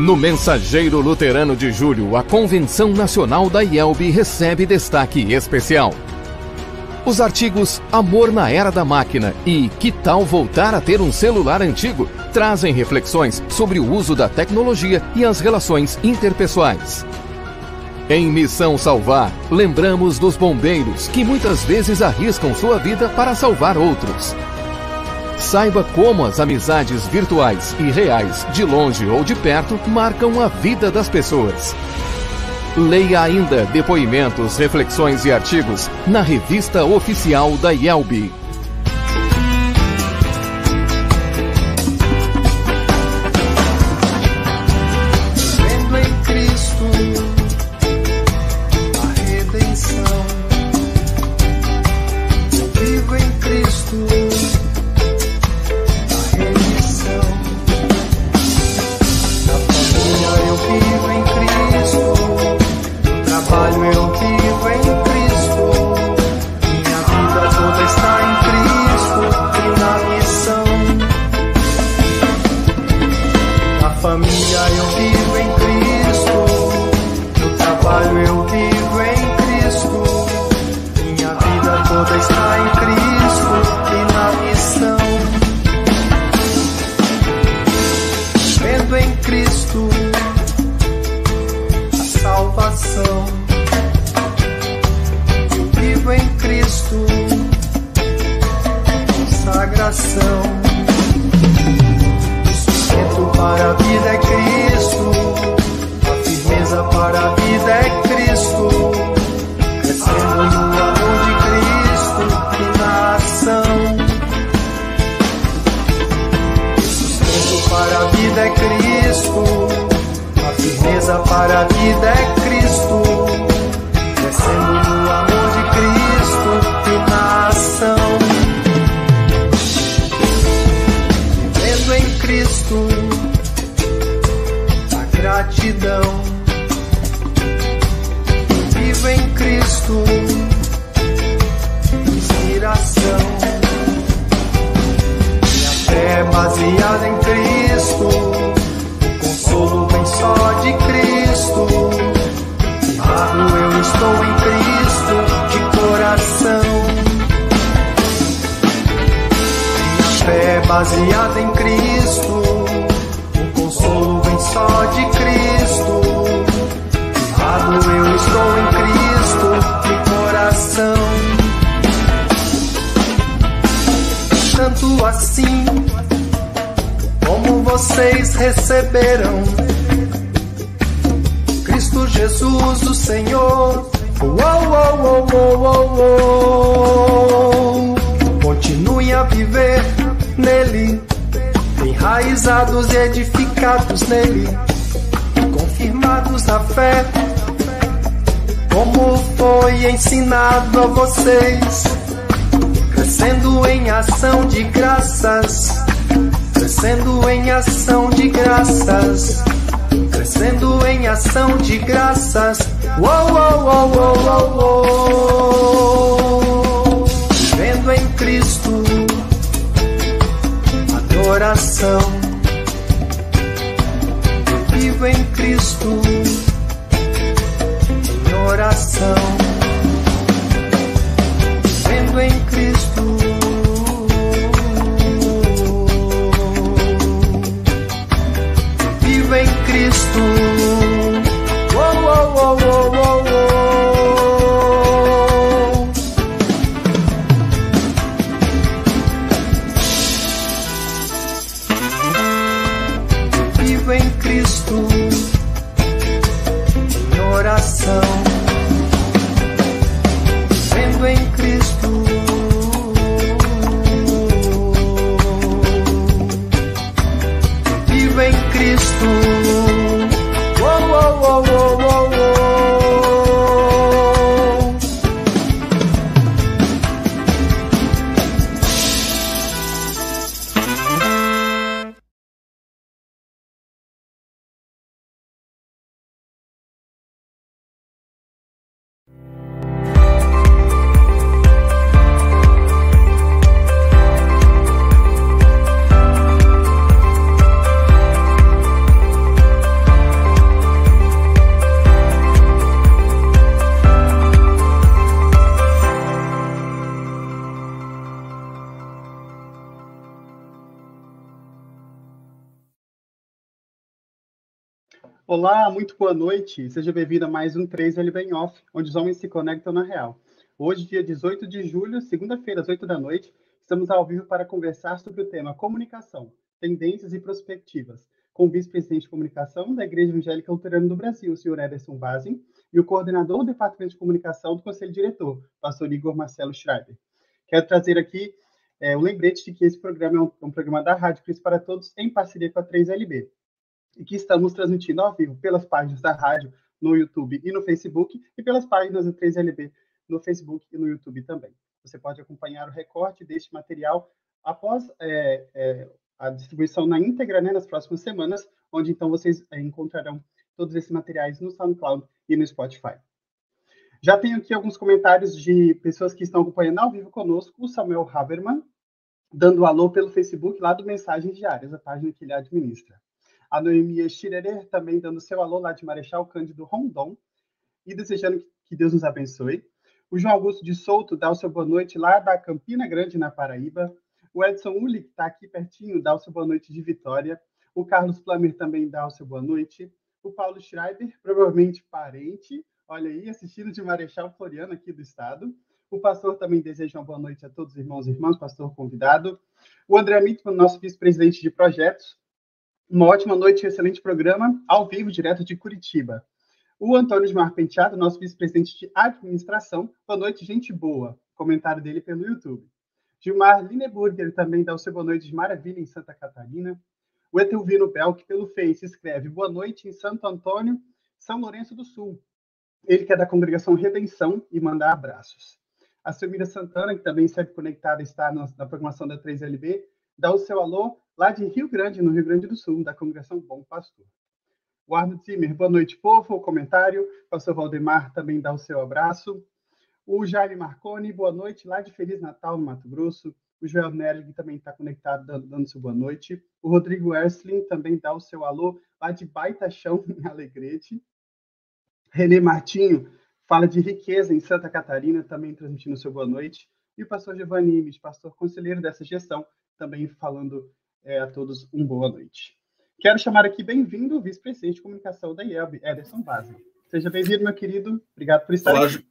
No Mensageiro Luterano de Julho, a Convenção Nacional da IELB recebe destaque especial. Os artigos Amor na Era da Máquina e Que tal voltar a ter um celular antigo trazem reflexões sobre o uso da tecnologia e as relações interpessoais. Em Missão Salvar, lembramos dos bombeiros que muitas vezes arriscam sua vida para salvar outros. Saiba como as amizades virtuais e reais, de longe ou de perto, marcam a vida das pessoas. Leia ainda depoimentos, reflexões e artigos na revista oficial da IELB. Nele, confirmados na fé, como foi ensinado a vocês, crescendo em ação de graças, crescendo em ação de graças, crescendo em ação de graças. Uou, uou, uou, uou, uou, uou. Em Cristo adoração. Olá, muito boa noite. Seja bem-vindo a mais um 3L Bem Off, onde os homens se conectam na real. Hoje, dia 18 de julho, segunda-feira, às 8 da noite, estamos ao vivo para conversar sobre o tema comunicação, tendências e perspectivas, com o vice-presidente de comunicação da Igreja Evangélica Luterana do Brasil, o senhor Ederson Bazin, e o coordenador do Departamento de Comunicação do Conselho Diretor, pastor Igor Marcelo Schreiber. Quero trazer aqui é, o lembrete de que esse programa é um, um programa da Rádio Cristo para Todos, em parceria com a 3LB e que estamos transmitindo ao vivo pelas páginas da rádio no YouTube e no Facebook e pelas páginas do 3LB no Facebook e no YouTube também. Você pode acompanhar o recorte deste material após é, é, a distribuição na íntegra né, nas próximas semanas, onde então vocês é, encontrarão todos esses materiais no SoundCloud e no Spotify. Já tenho aqui alguns comentários de pessoas que estão acompanhando ao vivo conosco, o Samuel Haberman, dando alô pelo Facebook lá do Mensagens Diárias, a página que ele administra a Noemia Schirerer também dando seu alô lá de Marechal Cândido Rondon e desejando que Deus nos abençoe. O João Augusto de Souto dá o seu boa noite lá da Campina Grande, na Paraíba. O Edson Uli, que está aqui pertinho, dá o seu boa noite de Vitória. O Carlos Plamer também dá o seu boa noite. O Paulo Schreiber, provavelmente parente, olha aí, assistindo de Marechal Floriano aqui do estado. O pastor também deseja uma boa noite a todos os irmãos e irmãs, pastor convidado. O André Mitman, nosso vice-presidente de projetos. Uma ótima noite, excelente programa, ao vivo, direto de Curitiba. O Antônio de Mar Penteado, nosso vice-presidente de administração. Boa noite, gente boa. Comentário dele pelo YouTube. Gilmar Lineburger também dá o seu boa noite de maravilha em Santa Catarina. O Etelvino Bel, que pelo Face escreve boa noite em Santo Antônio, São Lourenço do Sul. Ele que é da congregação Redenção e manda abraços. A Silmira Santana, que também serve conectada, está na, na programação da 3LB, dá o seu alô lá de Rio Grande, no Rio Grande do Sul, da Congregação Bom Pastor. O Arno Zimmer, boa noite, povo, o comentário. Pastor Valdemar também dá o seu abraço. O Jaime Marconi, boa noite, lá de Feliz Natal, no Mato Grosso. O Joel Nerling também está conectado, dando, dando seu boa noite. O Rodrigo Ersling também dá o seu alô, lá de Baita Chão, em Alegrete. Renê Martinho fala de riqueza em Santa Catarina, também transmitindo seu boa noite. E o pastor Giovanni Imes, pastor conselheiro dessa gestão, também falando é, a todos uma boa noite. Quero chamar aqui bem-vindo o vice-presidente de comunicação da IELB, Ederson Base. Seja bem-vindo, meu querido. Obrigado por estar Olá, aqui.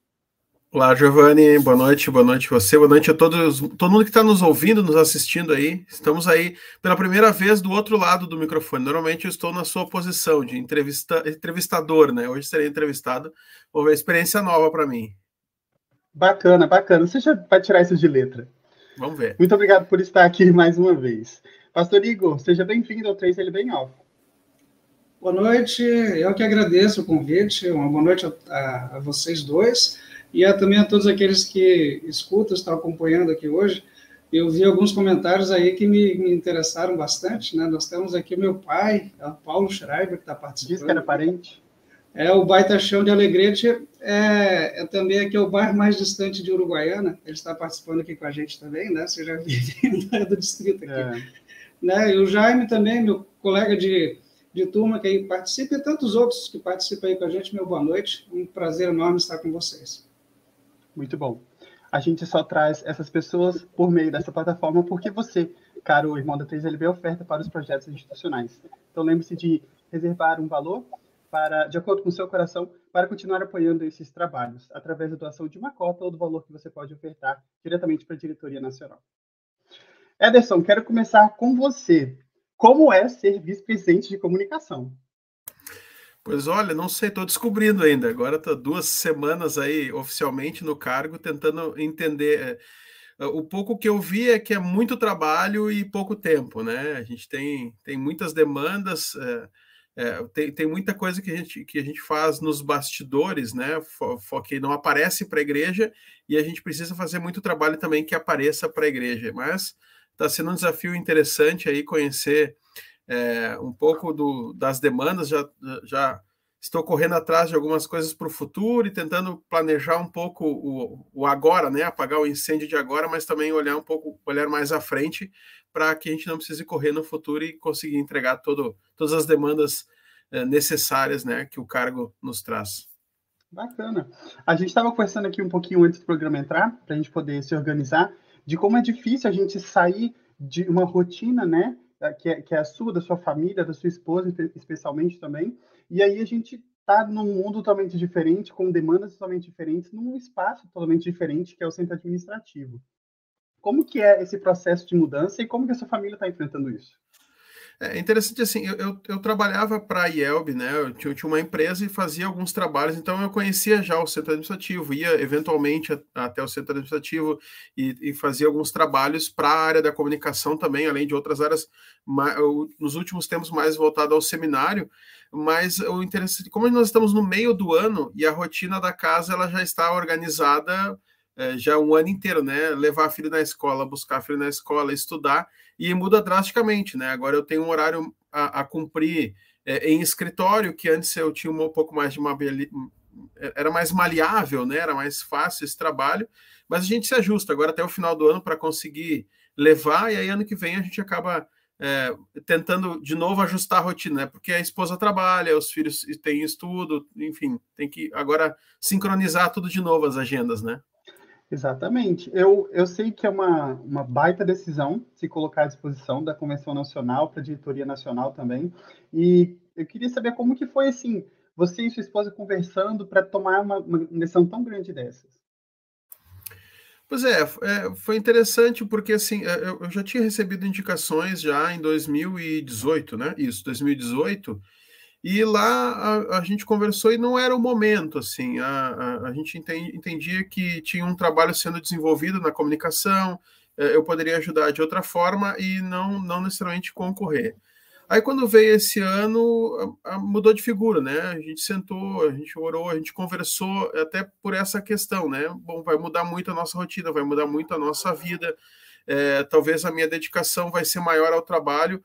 Olá, Giovanni. Boa noite, boa noite você, boa noite a todos, todo mundo que está nos ouvindo, nos assistindo aí. Estamos aí pela primeira vez do outro lado do microfone. Normalmente eu estou na sua posição de entrevista, entrevistador, né? Hoje serei entrevistado. Vou ver experiência nova para mim. Bacana, bacana. Você já vai tirar isso de letra. Vamos ver. Muito obrigado por estar aqui mais uma vez. Pastor Igor, seja bem-vindo ao 3 Ele Bem Off. Boa noite, eu que agradeço o convite, uma boa noite a, a, vocês dois e a, também a todos aqueles que escutam, estão acompanhando aqui hoje. Eu vi alguns comentários aí que me, me interessaram bastante, né? Nós temos aqui o meu pai, o Paulo Schreiber, que está participando. Diz que era parente. É, o Baita Chão de Alegrete é, é, também aqui é o bairro mais distante de Uruguaiana. Ele está participando aqui com a gente também, né? Você já vive do distrito aqui. É. Né? E o Jaime também, meu colega de, de turma que aí participa, e tantos outros que participam aí com a gente. Meu boa noite. Um prazer enorme estar com vocês. Muito bom. A gente só traz essas pessoas por meio dessa plataforma porque você, caro irmão da 3LB, oferta para os projetos institucionais. Então lembre-se de reservar um valor para, de acordo com o seu coração, para continuar apoiando esses trabalhos, através da doação de uma cota ou do valor que você pode ofertar diretamente para a diretoria nacional. Ederson, quero começar com você. Como é ser vice-presidente de comunicação? Pois olha, não sei, estou descobrindo ainda. Agora estou duas semanas aí oficialmente no cargo, tentando entender. É, o pouco que eu vi é que é muito trabalho e pouco tempo, né? A gente tem, tem muitas demandas. É, é, tem, tem muita coisa que a, gente, que a gente faz nos bastidores, né? Que não aparece para a igreja e a gente precisa fazer muito trabalho também que apareça para a igreja. Mas está sendo um desafio interessante aí conhecer é, um pouco do, das demandas. Já, já estou correndo atrás de algumas coisas para o futuro e tentando planejar um pouco o, o agora, né? Apagar o incêndio de agora, mas também olhar um pouco, olhar mais à frente para que a gente não precise correr no futuro e conseguir entregar todo, todas as demandas eh, necessárias né, que o cargo nos traz. Bacana. A gente estava conversando aqui um pouquinho antes do programa entrar, para a gente poder se organizar, de como é difícil a gente sair de uma rotina, né? que é, que é a sua, da sua família, da sua esposa, especialmente também. E aí a gente está num mundo totalmente diferente, com demandas totalmente diferentes, num espaço totalmente diferente, que é o centro administrativo. Como que é esse processo de mudança e como que a sua família está enfrentando isso? É interessante assim, eu, eu, eu trabalhava para a IELB, né? Eu tinha, eu tinha, uma empresa e fazia alguns trabalhos, então eu conhecia já o centro administrativo, ia eventualmente até o centro administrativo e, e fazia alguns trabalhos para a área da comunicação também, além de outras áreas, nos últimos tempos mais voltado ao seminário. Mas o interessante, como nós estamos no meio do ano e a rotina da casa ela já está organizada é, já um ano inteiro, né? Levar filho na escola, buscar filho na escola, estudar e muda drasticamente, né? Agora eu tenho um horário a, a cumprir é, em escritório, que antes eu tinha um pouco mais de uma era mais maleável, né? Era mais fácil esse trabalho, mas a gente se ajusta agora até o final do ano para conseguir levar, e aí ano que vem a gente acaba é, tentando de novo ajustar a rotina, né? Porque a esposa trabalha, os filhos têm estudo, enfim, tem que agora sincronizar tudo de novo as agendas, né? Exatamente. Eu, eu sei que é uma, uma baita decisão se colocar à disposição da Convenção Nacional para a diretoria nacional também. E eu queria saber como que foi assim, você e sua esposa conversando para tomar uma, uma decisão tão grande dessas. Pois é, é, foi interessante porque assim, é, eu, eu já tinha recebido indicações já em 2018, né? Isso, 2018 e lá a, a, gente conversou e não era o momento, assim, a, a, a gente entendia que tinha um trabalho sendo desenvolvido na comunicação, é, eu poderia ajudar de outra forma e não, não necessariamente concorrer. Aí quando veio esse ano, mudou de figura, né? A gente sentou, a gente orou, a gente conversou até por essa questão, né? Bom, vai mudar muito a nossa rotina, vai mudar muito a nossa vida, é, talvez a minha dedicação vai ser maior ao trabalho,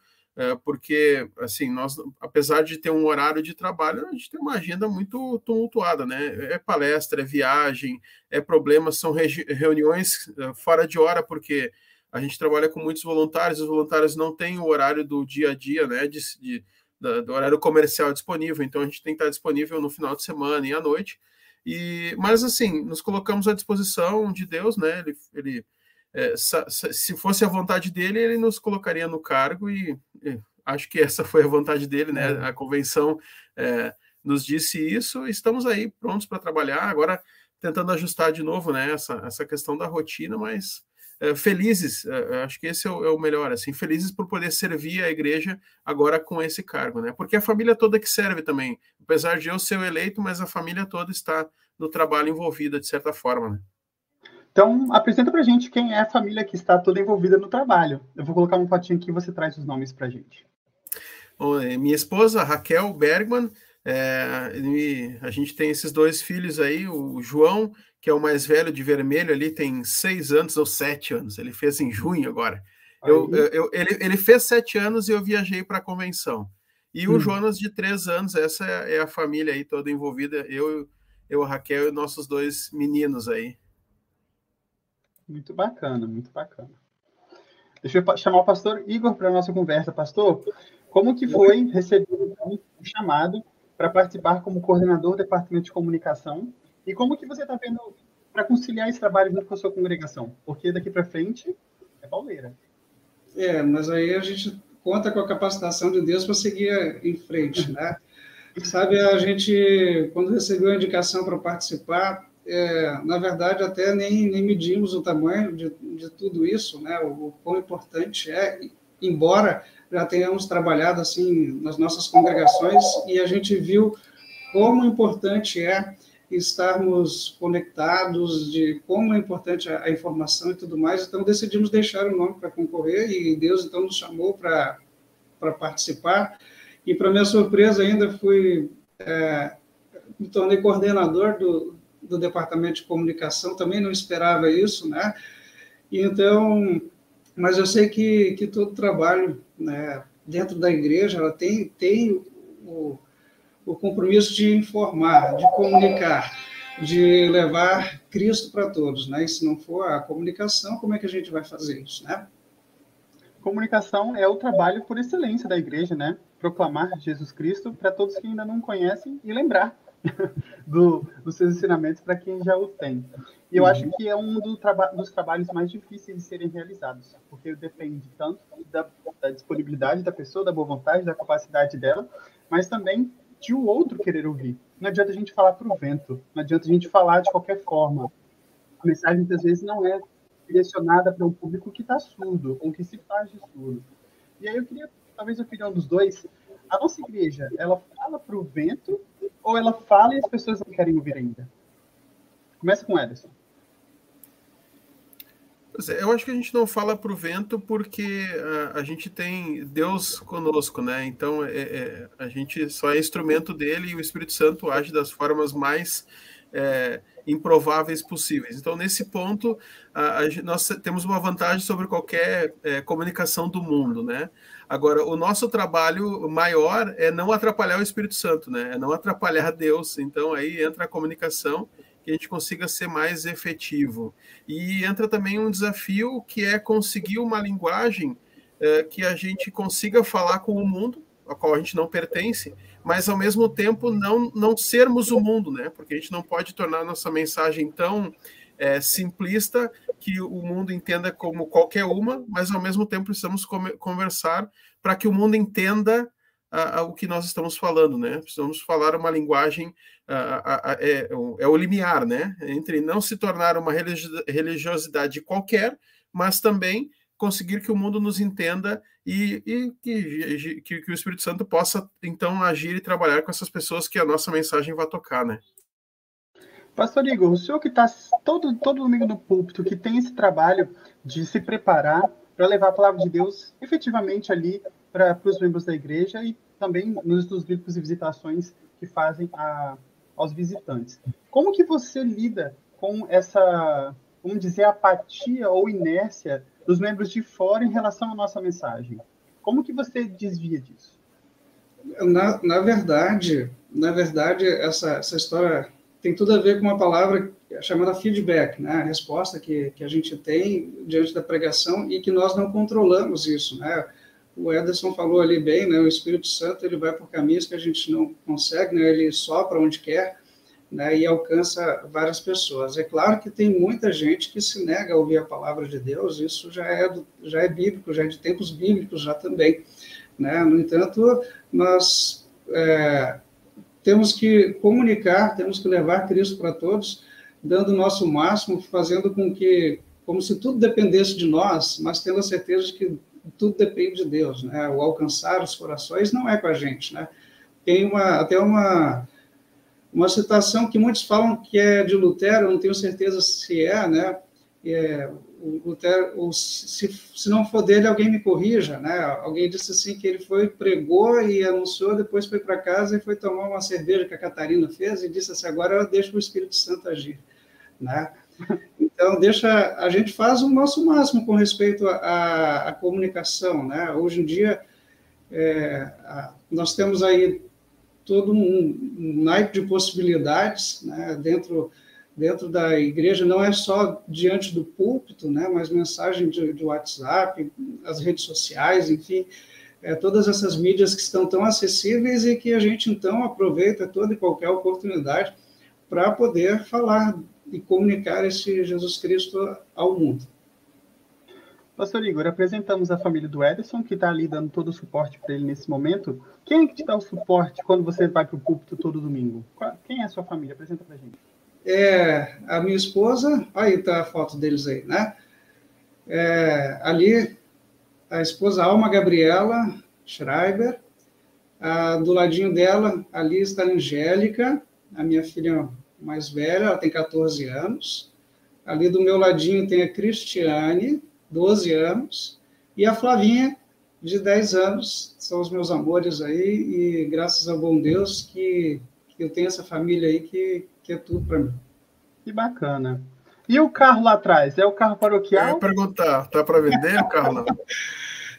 porque, assim, nós, apesar de ter um horário de trabalho, a gente tem uma agenda muito tumultuada, né? É palestra, é viagem, é problemas, são reuniões é, fora de hora, porque a gente trabalha com muitos voluntários, os voluntários não têm o horário do dia a dia, né? De, de do horário comercial disponível, então a gente tem que estar disponível no final de semana e à noite. E, mas assim, nos colocamos à disposição de Deus, né? Ele, ele é, se fosse a vontade dele, ele nos colocaria no cargo e, e acho que essa foi a vontade dele, né? É. A convenção é, nos disse isso. Estamos aí prontos para trabalhar agora, tentando ajustar de novo, né? Essa, essa questão da rotina, mas é, felizes. É, acho que esse é o, é o, melhor, assim, felizes por poder servir a igreja agora com esse cargo, né? Porque a família toda que serve também, apesar de eu ser o eleito, mas a família toda está no trabalho envolvida de certa forma, né? Então, apresenta para gente quem é a família que está toda envolvida no trabalho. Eu vou colocar um fotinho aqui e você traz os nomes para gente. Bom, minha esposa, Raquel Bergman, é, a gente tem esses dois filhos aí, o João, que é o mais velho de vermelho ali, tem seis anos ou sete anos, ele fez em junho agora. Eu, eu, ele, ele fez sete anos e eu viajei para a convenção. E o hum. Jonas, de três anos, essa é, é a família aí toda envolvida, eu, eu a Raquel e nossos dois meninos aí. Muito bacana, muito bacana. Deixa eu chamar o pastor Igor para a nossa conversa. Pastor, como que foi receber o chamado para participar como coordenador do Departamento de Comunicação? E como que você está vendo para conciliar esse trabalho junto com a sua congregação? Porque daqui para frente é pauleira. É, mas aí a gente conta com a capacitação de Deus para seguir em frente, né? Sabe, a gente, quando recebeu a indicação para participar, é, na verdade, até nem, nem medimos o tamanho de, de tudo isso, né? O, o quão importante é, embora já tenhamos trabalhado assim nas nossas congregações e a gente viu como importante é estarmos conectados, de como é importante a, a informação e tudo mais. Então decidimos deixar o nome para concorrer e Deus então nos chamou para participar. E para minha surpresa ainda fui é, me tornei coordenador do, do Departamento de Comunicação, também não esperava isso, né? Então, mas eu sei que, que todo trabalho né, dentro da igreja ela tem, tem o, o compromisso de informar, de comunicar, de levar Cristo para todos, né? E se não for a comunicação, como é que a gente vai fazer isso, né? Comunicação é o trabalho por excelência da igreja, né? Proclamar Jesus Cristo para todos que ainda não conhecem e lembrar do, dos seus ensinamentos para quem já o tem. E eu acho que é um do traba dos trabalhos mais difíceis de serem realizados, porque depende tanto da, da, disponibilidade da pessoa, da boa vontade, da capacidade dela, mas também de o outro querer ouvir. Não adianta a gente falar para o vento, não adianta a gente falar de qualquer forma. A mensagem muitas vezes não é direcionada para um público que está surdo, ou que se faz de surdo. E aí eu queria, talvez a opinião dos dois, a nossa igreja, ela fala para o vento ou ela fala e as pessoas não querem ouvir ainda? Começa com o Ederson. É, eu acho que a gente não fala para o vento porque a, a, gente tem Deus conosco, né? Então é, é, a gente só é instrumento dele e o Espírito Santo age das formas mais é, improváveis possíveis. Então, nesse ponto, a, a, nós temos uma vantagem sobre qualquer é, comunicação do mundo, né? Agora, o nosso trabalho maior é não atrapalhar o Espírito Santo, né? É não atrapalhar Deus. Então, aí entra a comunicação que a gente consiga ser mais efetivo. E entra também um desafio que é conseguir uma linguagem é, que a gente consiga falar com o mundo, a qual a gente não pertence, mas ao mesmo tempo não, não sermos o mundo, né? Porque a gente não pode tornar nossa mensagem tão é, simplista que o mundo entenda como qualquer uma, mas ao mesmo tempo precisamos conversar para que o mundo entenda a, a, o que nós estamos falando, né? Precisamos falar uma linguagem a, é, é, o limiar, né? Entre não se tornar uma religiosidade qualquer, mas também conseguir que o mundo nos entenda e, e que, que, que, o Espírito Santo possa então agir e trabalhar com essas pessoas que a nossa mensagem vai tocar, né? Pastor Igor, o senhor que está todo, todo domingo no púlpito, que tem esse trabalho de se preparar para levar a palavra de Deus efetivamente ali para os membros da igreja e também nos estudos bíblicos e visitações que fazem a, aos visitantes. Como que você lida com essa, vamos dizer, apatia ou inércia dos membros de fora em relação à nossa mensagem? Como que você desvia disso? Na, na verdade, na verdade, essa, essa história tem tudo a ver com uma palavra chamada feedback, né? a resposta que, que a gente tem diante da pregação e que nós não controlamos isso. Né? O Ederson falou ali bem, né? o Espírito Santo ele vai por caminhos que a gente não consegue, né? ele sopra onde quer né? e alcança várias pessoas. É claro que tem muita gente que se nega a ouvir a palavra de Deus, isso já é, já é bíblico, já é de tempos bíblicos já também. Né? No entanto, nós... É, temos que comunicar, temos que levar Cristo para todos, dando o nosso máximo, fazendo com que, como se tudo dependesse de nós, mas tendo a certeza de que tudo depende de Deus, né? O alcançar os corações não é com a gente, né? Tem uma, até uma, uma citação que muitos falam que é de Lutero, não tenho certeza se é, né? É, o Lutero, se, se não for dele, alguém me corrija, né? Alguém disse assim que ele foi, pregou e anunciou, depois foi para casa e foi tomar uma cerveja que a Catarina fez e disse assim, agora eu deixo o Espírito Santo agir, né? Então, deixa, a gente faz o nosso máximo com respeito à, à comunicação, né? Hoje em dia, é, a, nós temos aí todo um, um naipe de possibilidades, né? Dentro dentro da igreja, não é só diante do púlpito, né, mas mensagem de, de WhatsApp, as redes sociais, enfim, é, todas essas mídias que estão tão acessíveis e que a gente, então, aproveita toda e qualquer oportunidade para poder falar e comunicar esse Jesus Cristo ao mundo. Pastor Igor, apresentamos a família do Ederson, que está ali dando todo o suporte para ele nesse momento. Quem é que te dá o suporte quando você vai para o púlpito todo domingo? Quem é a sua família? Apresenta para gente é a minha esposa, aí está a foto deles aí, né? É, ali, a esposa Alma Gabriela Schreiber, a, do ladinho dela, ali está a Angélica, a minha filha mais velha, ela tem 14 anos. Ali do meu ladinho tem a Cristiane, 12 anos, e a Flavinha, de 10 anos. São os meus amores aí, e graças ao bom Deus que, que eu tenho essa família aí que, que é tudo para mim. Que bacana. E o carro lá atrás? É o carro paroquial? Eu ia perguntar, tá para vender o carro lá?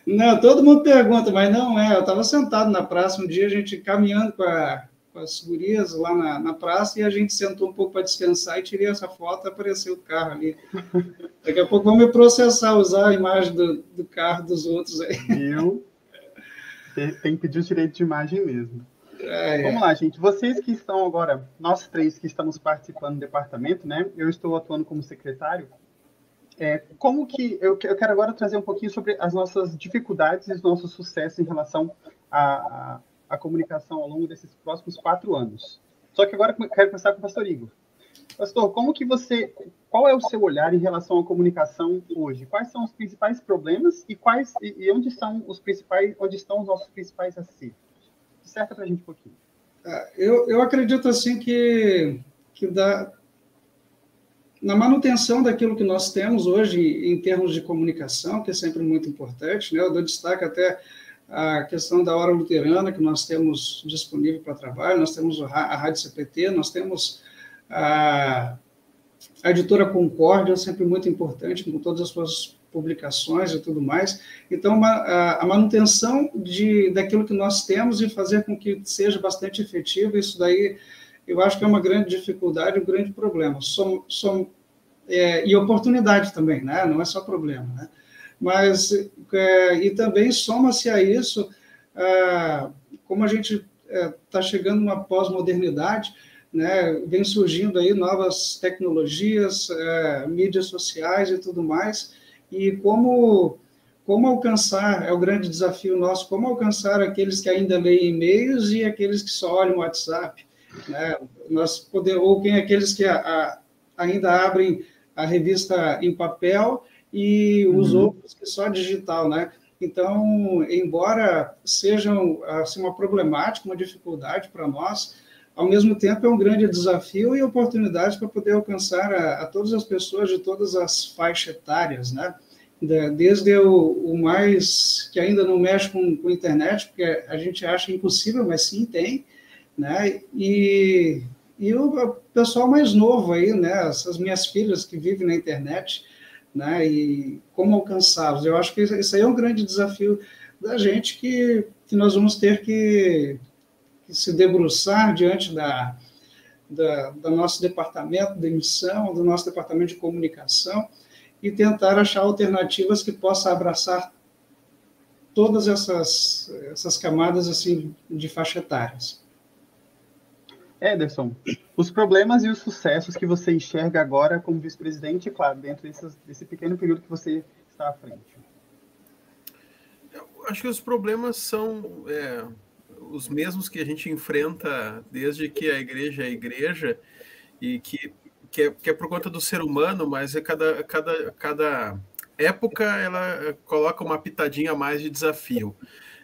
Não, todo mundo pergunta, mas não é. Eu estava sentado na praça um dia, a gente caminhando com, a, com as gurias lá na, na, praça, e a gente sentou um pouco para descansar e tirei essa foto, apareceu o carro ali. Daqui a pouco vão me processar, usar a imagem do, do carro dos outros aí. Viu? Tem que pedir o direito de imagem mesmo. É, Vamos lá, gente. Vocês que estão agora, nós três que estamos participando do departamento, né? Eu estou atuando como secretário. É, como que eu, eu quero agora trazer um pouquinho sobre as nossas dificuldades e os nossos sucessos em relação à, à comunicação ao longo desses próximos quatro anos. Só que agora quero começar com o Pastor Igor. Pastor, como que você, qual é o seu olhar em relação à comunicação hoje? Quais são os principais problemas e quais e, e onde são os principais, onde estão os nossos principais acertos? Certa para a gente um pouquinho. É, eu, eu acredito assim que que dá na manutenção daquilo que nós temos hoje em termos de comunicação, que é sempre muito importante, né? Eu dou destaque até a questão da hora luterana que nós temos disponível para trabalho, nós temos a Rádio CPT, nós temos a, a editora Concórdia, sempre muito importante, com todas as suas publicações e tudo mais. Então, a, a manutenção de, daquilo que nós temos e fazer com que seja bastante efetivo, isso daí eu acho que é uma grande dificuldade, um grande problema. Som, som, é, e oportunidade também, né? não é só problema. Né? Mas, é, e também soma-se a isso, é, como a gente está é, chegando numa pós-modernidade, né, vem surgindo aí novas tecnologias, é, mídias sociais e tudo mais, e como como alcançar, é o grande desafio nosso, como alcançar aqueles que ainda leem e-mails e aqueles que só olham o WhatsApp, né? Nós podemos, ou quem aqueles que a, a, ainda abrem a revista em papel e os uhum. outros que só digital, né? Então, embora sejam assim, uma problemática, uma dificuldade para nós, ao mesmo tempo é um grande desafio e oportunidade para poder alcançar a, a, todas as pessoas de todas as faixas etárias, né? Desde o, o mais que ainda não mexe com, com internet, porque a gente acha impossível, mas sim tem, né? E, e o pessoal mais novo aí, né? Essas minhas filhas que vivem na internet, né? E como alcançá-los? Eu acho que isso aí é um grande desafio da gente que, que nós vamos ter que, que se debruçar diante da, da, do nosso departamento de emissão, do nosso departamento de comunicação e tentar achar alternativas que possam abraçar todas essas, essas camadas assim de faixa etárias. Ederson, os problemas e os sucessos que você enxerga agora como vice-presidente, claro, dentro desse, pequeno período que você está à frente. Eu acho que os problemas são é, os mesmos que a gente enfrenta desde que a igreja é igreja e que, que, é, que é por conta do ser humano, mas é cada, cada, cada época ela coloca uma pitadinha a mais de desafio.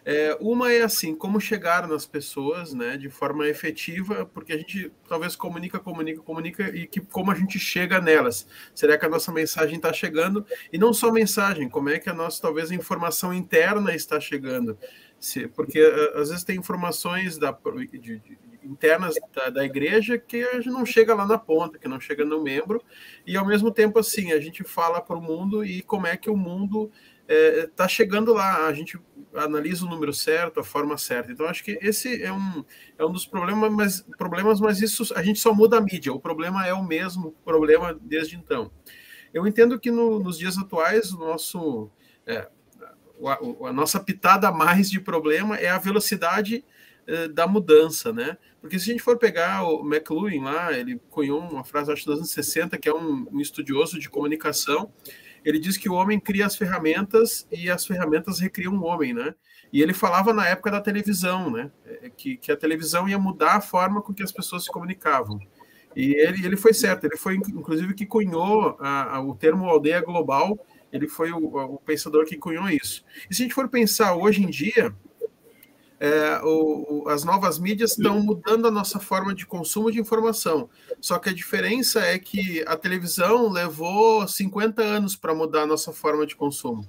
É, uma é assim, como chegar nas pessoas, né, de forma efetiva, porque a gente talvez comunica, comunica, comunica e que como a gente chega nelas. Será que a nossa mensagem está chegando? E não só mensagem, como é que a nossa talvez a informação interna está chegando? Se, porque às vezes tem informações da, de, de, internas da, da, igreja que a gente não chega lá na ponta, que não chega no membro, e ao mesmo tempo assim a gente fala para o mundo e como é que o mundo está é, tá chegando lá, a gente analisa o número certo, a forma certa. Então, acho que esse é um, é um dos problemas mas, problemas, mas isso a gente só muda a mídia. O problema é o mesmo problema desde então. Eu entendo que no, nos dias atuais, o nosso, é, a, a, nossa pitada a mais de problema é a velocidade é, da mudança, né? Porque se a gente for pegar o McLuhan lá, ele cunhou uma frase, acho, dos anos 60, que é um, um estudioso de comunicação, ele diz que o homem cria as ferramentas e as ferramentas recriam o homem, né? E ele falava na época da televisão, né? É, que, que a televisão ia mudar a forma com que as pessoas se comunicavam. E ele, ele foi certo, ele foi inclusive que cunhou a, a, o termo aldeia global, ele foi o, o pensador que cunhou isso. E se a gente for pensar hoje em dia, é, o, o, as novas mídias estão mudando a nossa forma de consumo de informação. Só que a diferença é que a televisão levou 50 anos para mudar a nossa forma de consumo.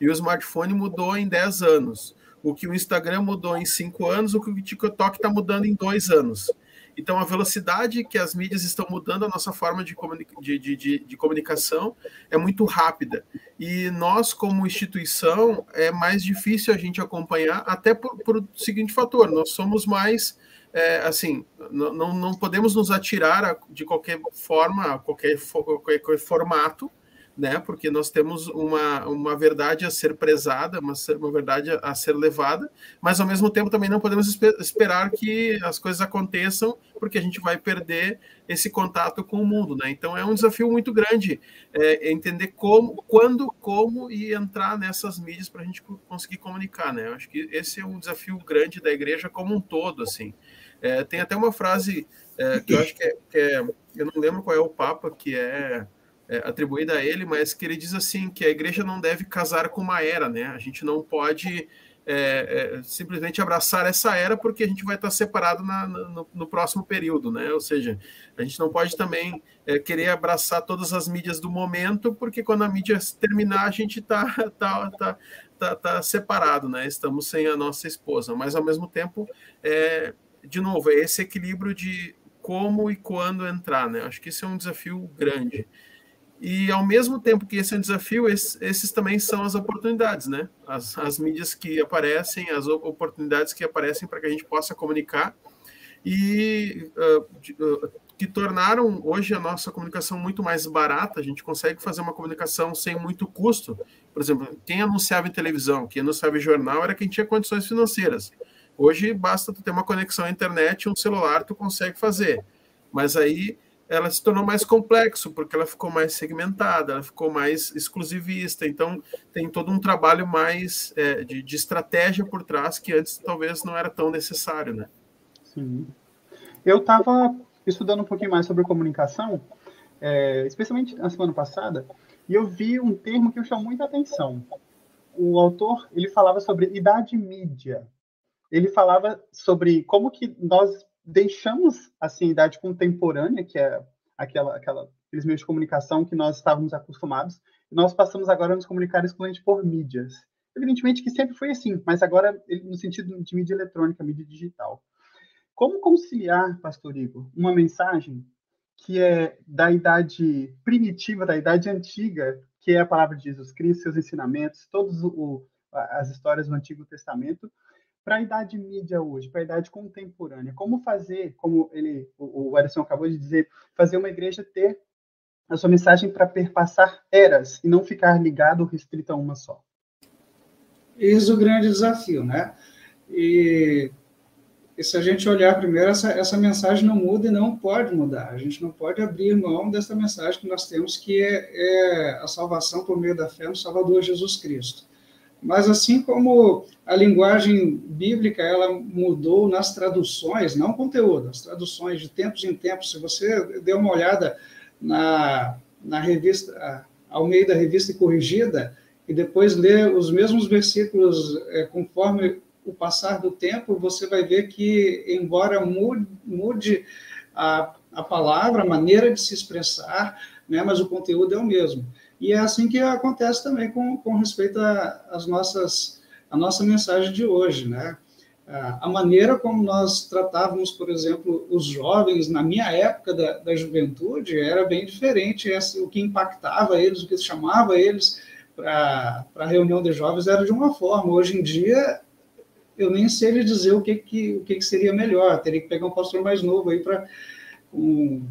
E o smartphone mudou em 10 anos. O que o Instagram mudou em 5 anos, o que o TikTok está mudando em 2 anos. Então, a velocidade que as mídias estão mudando a nossa forma de, de, de, de, comunicação é muito rápida. E nós, como instituição, é mais difícil a gente acompanhar, até por, por o seguinte fator: nós somos mais. É, assim, não, não podemos nos atirar de qualquer forma, qualquer, qualquer formato, né? Porque nós temos uma, uma verdade a ser prezada, uma, uma verdade a ser levada, mas ao mesmo tempo também não podemos esperar que as coisas aconteçam, porque a gente vai perder esse contato com o mundo, né? Então é um desafio muito grande é, entender como, quando, como e entrar nessas mídias para a gente conseguir comunicar, né? Eu acho que esse é um desafio grande da igreja como um todo, assim. É, tem até uma frase é, que eu acho que é, que é, eu não lembro qual é o Papa que é é, atribuída a ele, mas que ele diz assim que a igreja não deve casar com uma era, né? A gente não pode é, é, simplesmente abraçar essa era porque a gente vai estar separado na, no, no, próximo período, né? Ou seja, a gente não pode também é, querer abraçar todas as mídias do momento porque quando a mídia terminar a gente está tá, tá, tá, tá, separado, né? Estamos sem a nossa esposa, mas ao mesmo tempo, é, de novo, é esse equilíbrio de como e quando entrar, né? Acho que isso é um desafio grande. E ao mesmo tempo que esse é um desafio, esses, esses também são as oportunidades, né? As, as mídias que aparecem, as oportunidades que aparecem para que a gente possa comunicar e uh, uh, que tornaram hoje a nossa comunicação muito mais barata. A gente consegue fazer uma comunicação sem muito custo. Por exemplo, quem anunciava em televisão, quem anunciava em jornal era quem tinha condições financeiras. Hoje basta tu ter uma conexão à internet, um celular, tu consegue fazer. Mas aí ela se tornou mais complexo, porque ela ficou mais segmentada, ela ficou mais exclusivista, então tem todo um trabalho mais é, de, de, estratégia por trás que antes talvez não era tão necessário, né? Sim. Eu estava estudando um pouquinho mais sobre comunicação, é, especialmente na semana passada, e eu vi um termo que me chamou muita atenção. O autor, ele falava sobre idade mídia. Ele falava sobre como que nós deixamos assim, a idade contemporânea, que é aquela, aquela, aqueles meios de comunicação que nós estávamos acostumados, e nós passamos agora a nos comunicar exclusivamente por mídias. Evidentemente que sempre foi assim, mas agora no sentido de mídia eletrônica, mídia digital. Como conciliar, pastor Igor, uma mensagem que é da idade primitiva, da idade antiga, que é a palavra de Jesus Cristo, seus ensinamentos, todas as histórias do Antigo Testamento, para a idade mídia hoje, para a idade contemporânea, como fazer, como ele, o, o acabou de dizer, fazer uma igreja ter a sua mensagem para perpassar eras e não ficar ligado ou restrito a uma só? Eis o grande desafio, né? E, e se a gente olhar primeiro, essa, essa mensagem não muda e não pode mudar. A gente não pode abrir mão dessa mensagem que nós temos, que é, é a salvação por meio da fé no Salvador Jesus Cristo. Mas assim como a linguagem bíblica ela mudou nas traduções, não conteúdo, as traduções de tempos em tempos. Se você der uma olhada na, na revista ao meio da revista corrigida e depois ler os mesmos versículos é, conforme o passar do tempo, você vai ver que embora mude, mude a, a palavra, a maneira de se expressar, né, mas o conteúdo é o mesmo. E é assim que acontece também com, com respeito às nossas a nossa mensagem de hoje, né? A maneira como nós tratávamos, por exemplo, os jovens na minha época da, da juventude era bem diferente. Esse, o que impactava eles, o que chamava eles para a reunião de jovens era de uma forma. Hoje em dia, eu nem sei lhe dizer o que, que, o que, que seria melhor. Teria que pegar um pastor mais novo aí para um,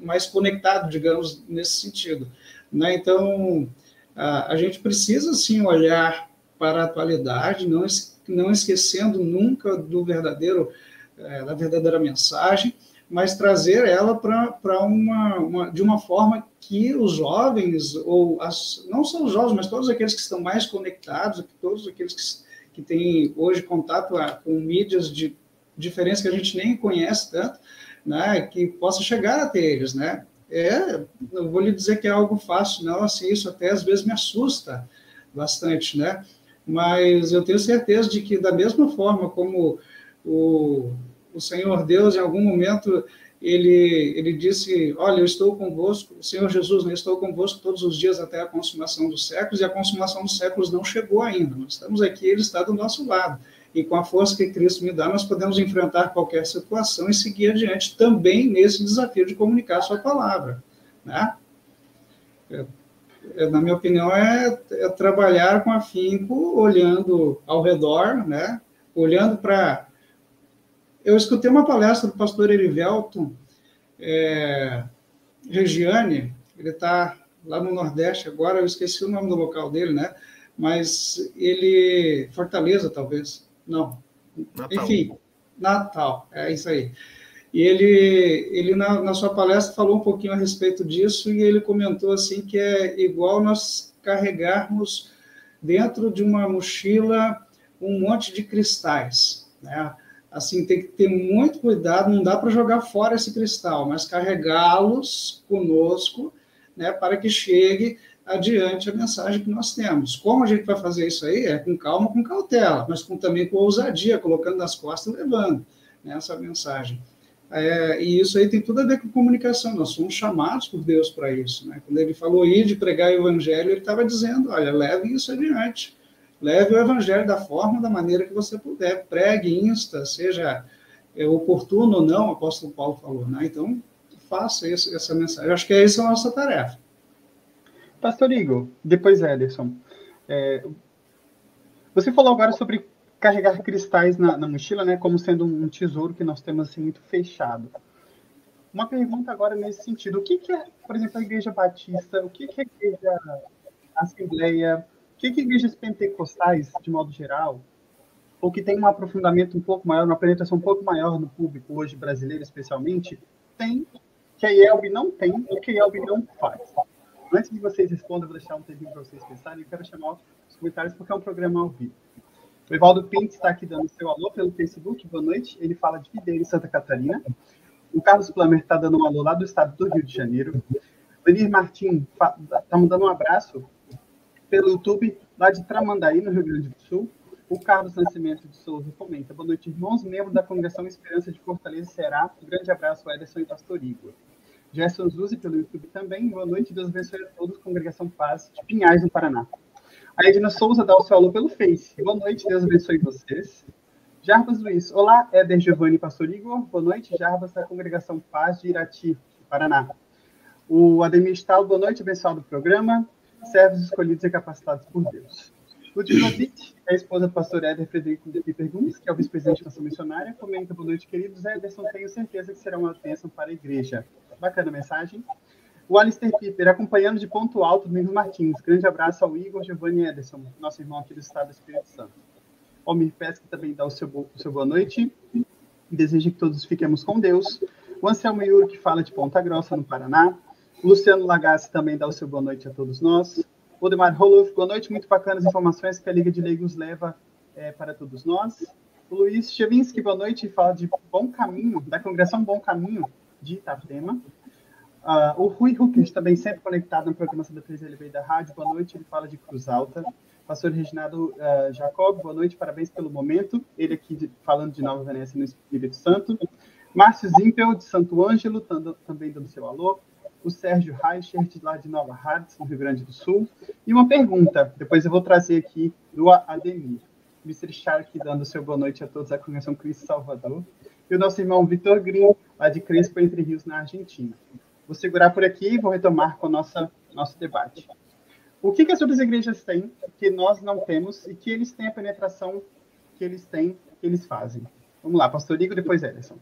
mais conectado, digamos, nesse sentido. Né? Então, a, a gente precisa, sim, olhar para a atualidade, não, não esquecendo nunca do verdadeiro, é, da verdadeira mensagem, mas trazer ela para uma, uma, de uma forma que os jovens, ou as, não só os jovens, mas todos aqueles que estão mais conectados, todos aqueles que, que têm hoje contato com mídias de diferença que a gente nem conhece tanto, né, que possa chegar até eles, né? É, não vou lhe dizer que é algo fácil, não, assim, isso até às vezes me assusta bastante, né? Mas eu tenho certeza de que, da mesma forma como o, o Senhor Deus, em algum momento, ele, ele disse: Olha, eu estou convosco, o Senhor Jesus, eu estou convosco todos os dias até a consumação dos séculos, e a consumação dos séculos não chegou ainda. Nós estamos aqui, ele está do nosso lado e com a força que Cristo me dá, nós podemos enfrentar qualquer situação e seguir adiante também nesse desafio de comunicar a sua palavra. Né? É, é, na minha opinião, é, é, trabalhar com afinco, olhando ao redor, né? olhando para. Eu escutei uma palestra do pastor Erivelton é, Regiane, ele está lá no Nordeste, agora eu esqueci o nome do local dele, né? Mas ele. Fortaleza, talvez. Não. Natal. Enfim, Natal, é isso aí. E ele, ele na, na, sua palestra falou um pouquinho a respeito disso e ele comentou assim que é igual nós carregarmos dentro de uma mochila um monte de cristais, né? Assim, tem que ter muito cuidado, não dá para jogar fora esse cristal, mas carregá-los conosco, né, para que chegue adiante a mensagem que nós temos. Como a gente vai fazer isso aí? É com calma, com cautela, mas com, também com ousadia, colocando nas costas e levando né, essa mensagem. É, e isso aí tem tudo a ver com comunicação, nós somos chamados por Deus para isso. Né? Quando ele falou ir de pregar o evangelho, ele estava dizendo: olha, leve isso adiante. Leve o evangelho da forma, da maneira que você puder. Pregue, insta, seja é, oportuno ou não, o apóstolo Paulo falou. Né? Então, faça essa mensagem. Eu acho que essa é a nossa tarefa. Pastor Igor, depois Ederson. É, você falou agora sobre carregar cristais na, na, mochila, né, como sendo um tesouro que nós temos assim, muito fechado. Uma pergunta agora nesse sentido: o que, que é, por exemplo, a Igreja Batista? O que, que é a Igreja Assembleia? O que, que igrejas pentecostais, de modo geral, ou que tem um aprofundamento um pouco maior, uma penetração um pouco maior no público hoje brasileiro, especialmente, tem que a IELB não tem e que a IELB não faz? Antes de vocês respondam, eu vou deixar um tempinho para vocês pensarem. Eu quero chamar os comentários porque é um programa ao vivo. O Evaldo Pinto está aqui dando seu alô pelo Facebook. Boa noite. Ele fala de Videira, em Santa Catarina. O Carlos Plamer está dando um alô lá do estado do Rio de Janeiro. O Elir Martins está mandando um abraço pelo YouTube, lá de Tramandaí, no Rio Grande do Sul. O Carlos Nascimento de Souza comenta. Boa noite, irmãos, membro da Congregação Esperança de Fortaleza Será. Um grande abraço, Ederson e Pastor Igor. Gerson Zuzi pelo YouTube também. Boa noite, Deus abençoe a todos. Congregação Paz de Pinhais, no Paraná. A Edna Souza dá o seu alô pelo Face. Boa noite, Deus abençoe vocês. Jarbas Luiz. Olá, Éder Giovanni Pastor Igor. Boa noite, Jarbas da Congregação Paz de Irati, Paraná. O Ademir Stal, boa noite, abençoado do programa servos escolhidos e capacitados por Deus. Ludmila é a esposa do pastor Éder Frederico de Pergumes, que é o vice-presidente da ação missionária, comenta, boa noite, queridos. Ederson, tenho certeza que será uma bênção para a igreja. Bacana a mensagem. O Alistair Piper, acompanhando de ponto alto, Domingos Martins. Grande abraço ao Igor Giovanni Ederson, nosso irmão aqui do estado do Espírito Santo. Almir Pesca também dá o seu, o seu boa noite. Desejo que todos fiquemos com Deus. O Anselmo Yuri, que fala de Ponta Grossa, no Paraná. Luciano Lagassi também dá o seu boa noite a todos nós. Odemar Roloff, boa noite, muito bacanas informações que a Liga de Leigos leva é, para todos nós. O Luiz Chevinsky, boa noite, fala de Bom Caminho, da Congregação Bom Caminho de Itapema. Uh, o Rui Huckers, também sempre conectado no programa da 3LB da rádio, boa noite, ele fala de Cruz Alta. Pastor Reginaldo uh, Jacob, boa noite, parabéns pelo momento. Ele aqui de, falando de Nova Venécia no Espírito Santo. Márcio Zimpel, de Santo Ângelo, também dando seu alô o Sérgio Reichert, lá de Nova no Rio Grande do Sul. E uma pergunta, depois eu vou trazer aqui do Ademir. Mr. Shark dando seu boa noite a todos da Congregação Cristo Salvador. E o nosso irmão Vitor Green, lá de Crespo, Entre Rios, na Argentina. Vou segurar por aqui e vou retomar com o nosso, nosso debate. O que, que as outras igrejas têm que nós não temos e que eles têm a penetração que eles têm, que eles fazem? Vamos lá, pastor Igor, depois Ederson.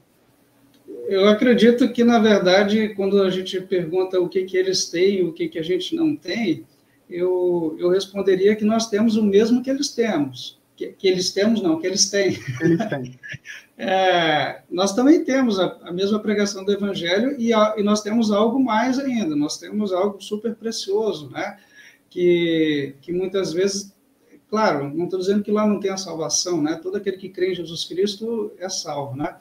Eu acredito que, na verdade, quando a gente pergunta o que, que eles têm e o que, que a gente não tem, eu, eu responderia que nós temos o mesmo que eles temos. Que, que eles temos, não, que eles têm. Eles têm. é, nós também temos a, a, mesma pregação do Evangelho e, a, e nós temos algo mais ainda, nós temos algo super precioso, né? Que, que muitas vezes claro, não estou dizendo que lá não tem a salvação, né? Todo aquele que crê em Jesus Cristo é salvo, né?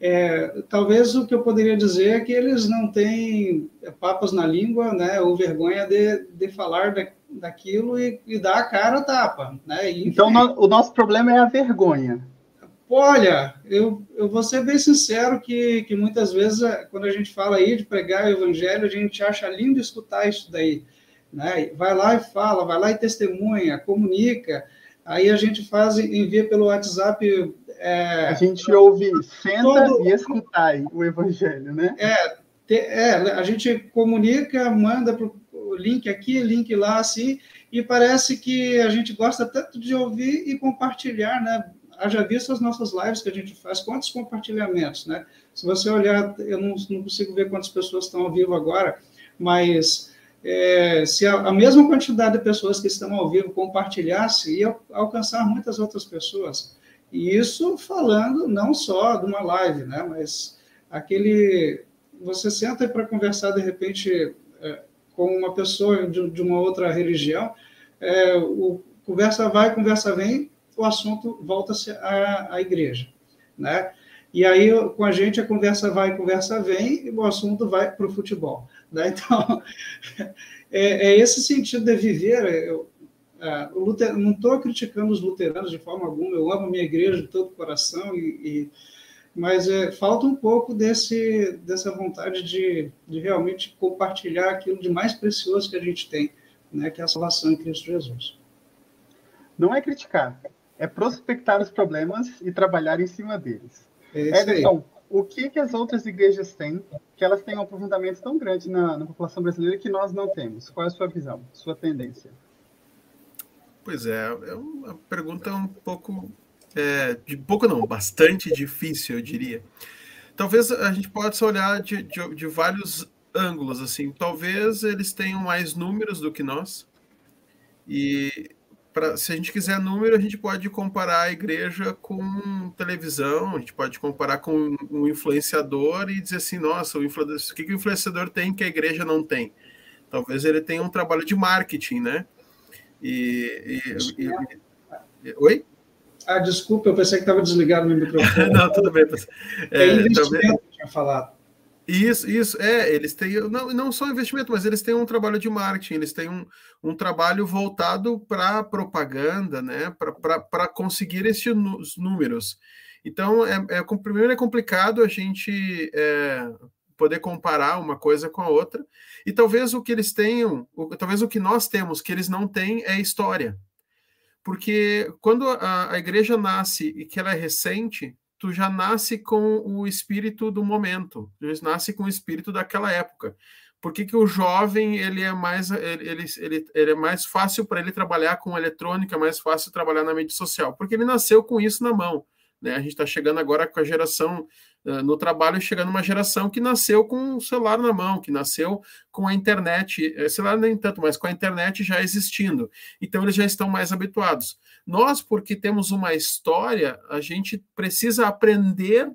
É, talvez o que eu poderia dizer é que eles não têm papas na língua, né, ou vergonha de, de falar da, daquilo e, e, dar a cara a tapa. Né? E, então, no, o nosso problema é a vergonha. Olha, eu, eu vou ser bem sincero que, que muitas vezes, é, quando a gente fala aí de pregar o evangelho, a gente acha lindo escutar isso daí. Né? Vai lá e fala, vai lá e testemunha, comunica. Aí a gente faz, envia pelo WhatsApp é, a gente ouve, senta todo... e escutai o evangelho, né? É, te, é a gente comunica, manda o link aqui, link lá, assim, e parece que a gente gosta tanto de ouvir e compartilhar, né? Haja visto as nossas lives que a gente faz, quantos compartilhamentos, né? Se você olhar, eu não, não consigo ver quantas pessoas estão ao vivo agora, mas é, se a, a, mesma quantidade de pessoas que estão ao vivo compartilhasse, ia alcançar muitas outras pessoas. E isso falando não só de uma live, né, mas aquele. Você senta para conversar, de repente, é, com uma pessoa de, de uma outra religião, é, o conversa vai, conversa vem, o assunto volta-se à, à igreja, né? E aí, com a gente, a conversa vai, conversa vem, e o assunto vai para o futebol. Né? Então, é, é, esse sentido de viver. Eu, é, Luther, não estou criticando os luteranos de forma alguma, eu amo a minha igreja de todo o coração, e, e mas é, falta um pouco desse, dessa vontade de, de realmente compartilhar aquilo de mais precioso que a gente tem, né, que é a salvação em Cristo Jesus. Não é criticar, é prospectar os problemas e trabalhar em cima deles. É Ederson, o que, que as outras igrejas têm que elas têm um aprofundamento tão grande na, na, população brasileira que nós não temos? Qual é a sua visão, sua tendência? Pois é, é uma pergunta um pouco, é, de pouco não, bastante difícil, eu diria. Talvez a gente possa olhar de, de, de vários ângulos, assim. Talvez eles tenham mais números do que nós, e pra, se a gente quiser número, a gente pode comparar a igreja com televisão, a gente pode comparar com um influenciador e dizer assim, nossa, o, o que, que o influenciador tem que a igreja não tem? Talvez ele tenha um trabalho de marketing, né? E, e, e, oi? Ah, desculpa, eu pensei que estava desligado meu microfone. não, tudo bem. É, é investimento talvez... tinha falado. Isso, isso, é, eles têm, não, não só investimento, mas eles têm um trabalho de marketing, eles têm um, um trabalho voltado para propaganda, né, para conseguir esses números. Então, é, é, primeiro é complicado a gente é, poder comparar uma coisa com a outra, e talvez o que eles tenham, talvez o que nós temos que eles não têm é história. Porque quando a, a igreja nasce e que ela é recente, tu já nasce com o espírito do momento, tu já nasce com o espírito daquela época. Por que, que o jovem ele é mais ele, ele, ele, é mais fácil para ele trabalhar com eletrônica, é mais fácil trabalhar na mídia social? Porque ele nasceu com isso na mão. Né? A gente está chegando agora com a geração no trabalho, chegando uma geração que nasceu com o celular na mão, que nasceu com a internet, celular nem tanto, mas com a internet já existindo. Então eles já estão mais habituados. Nós, porque temos uma história, a gente precisa aprender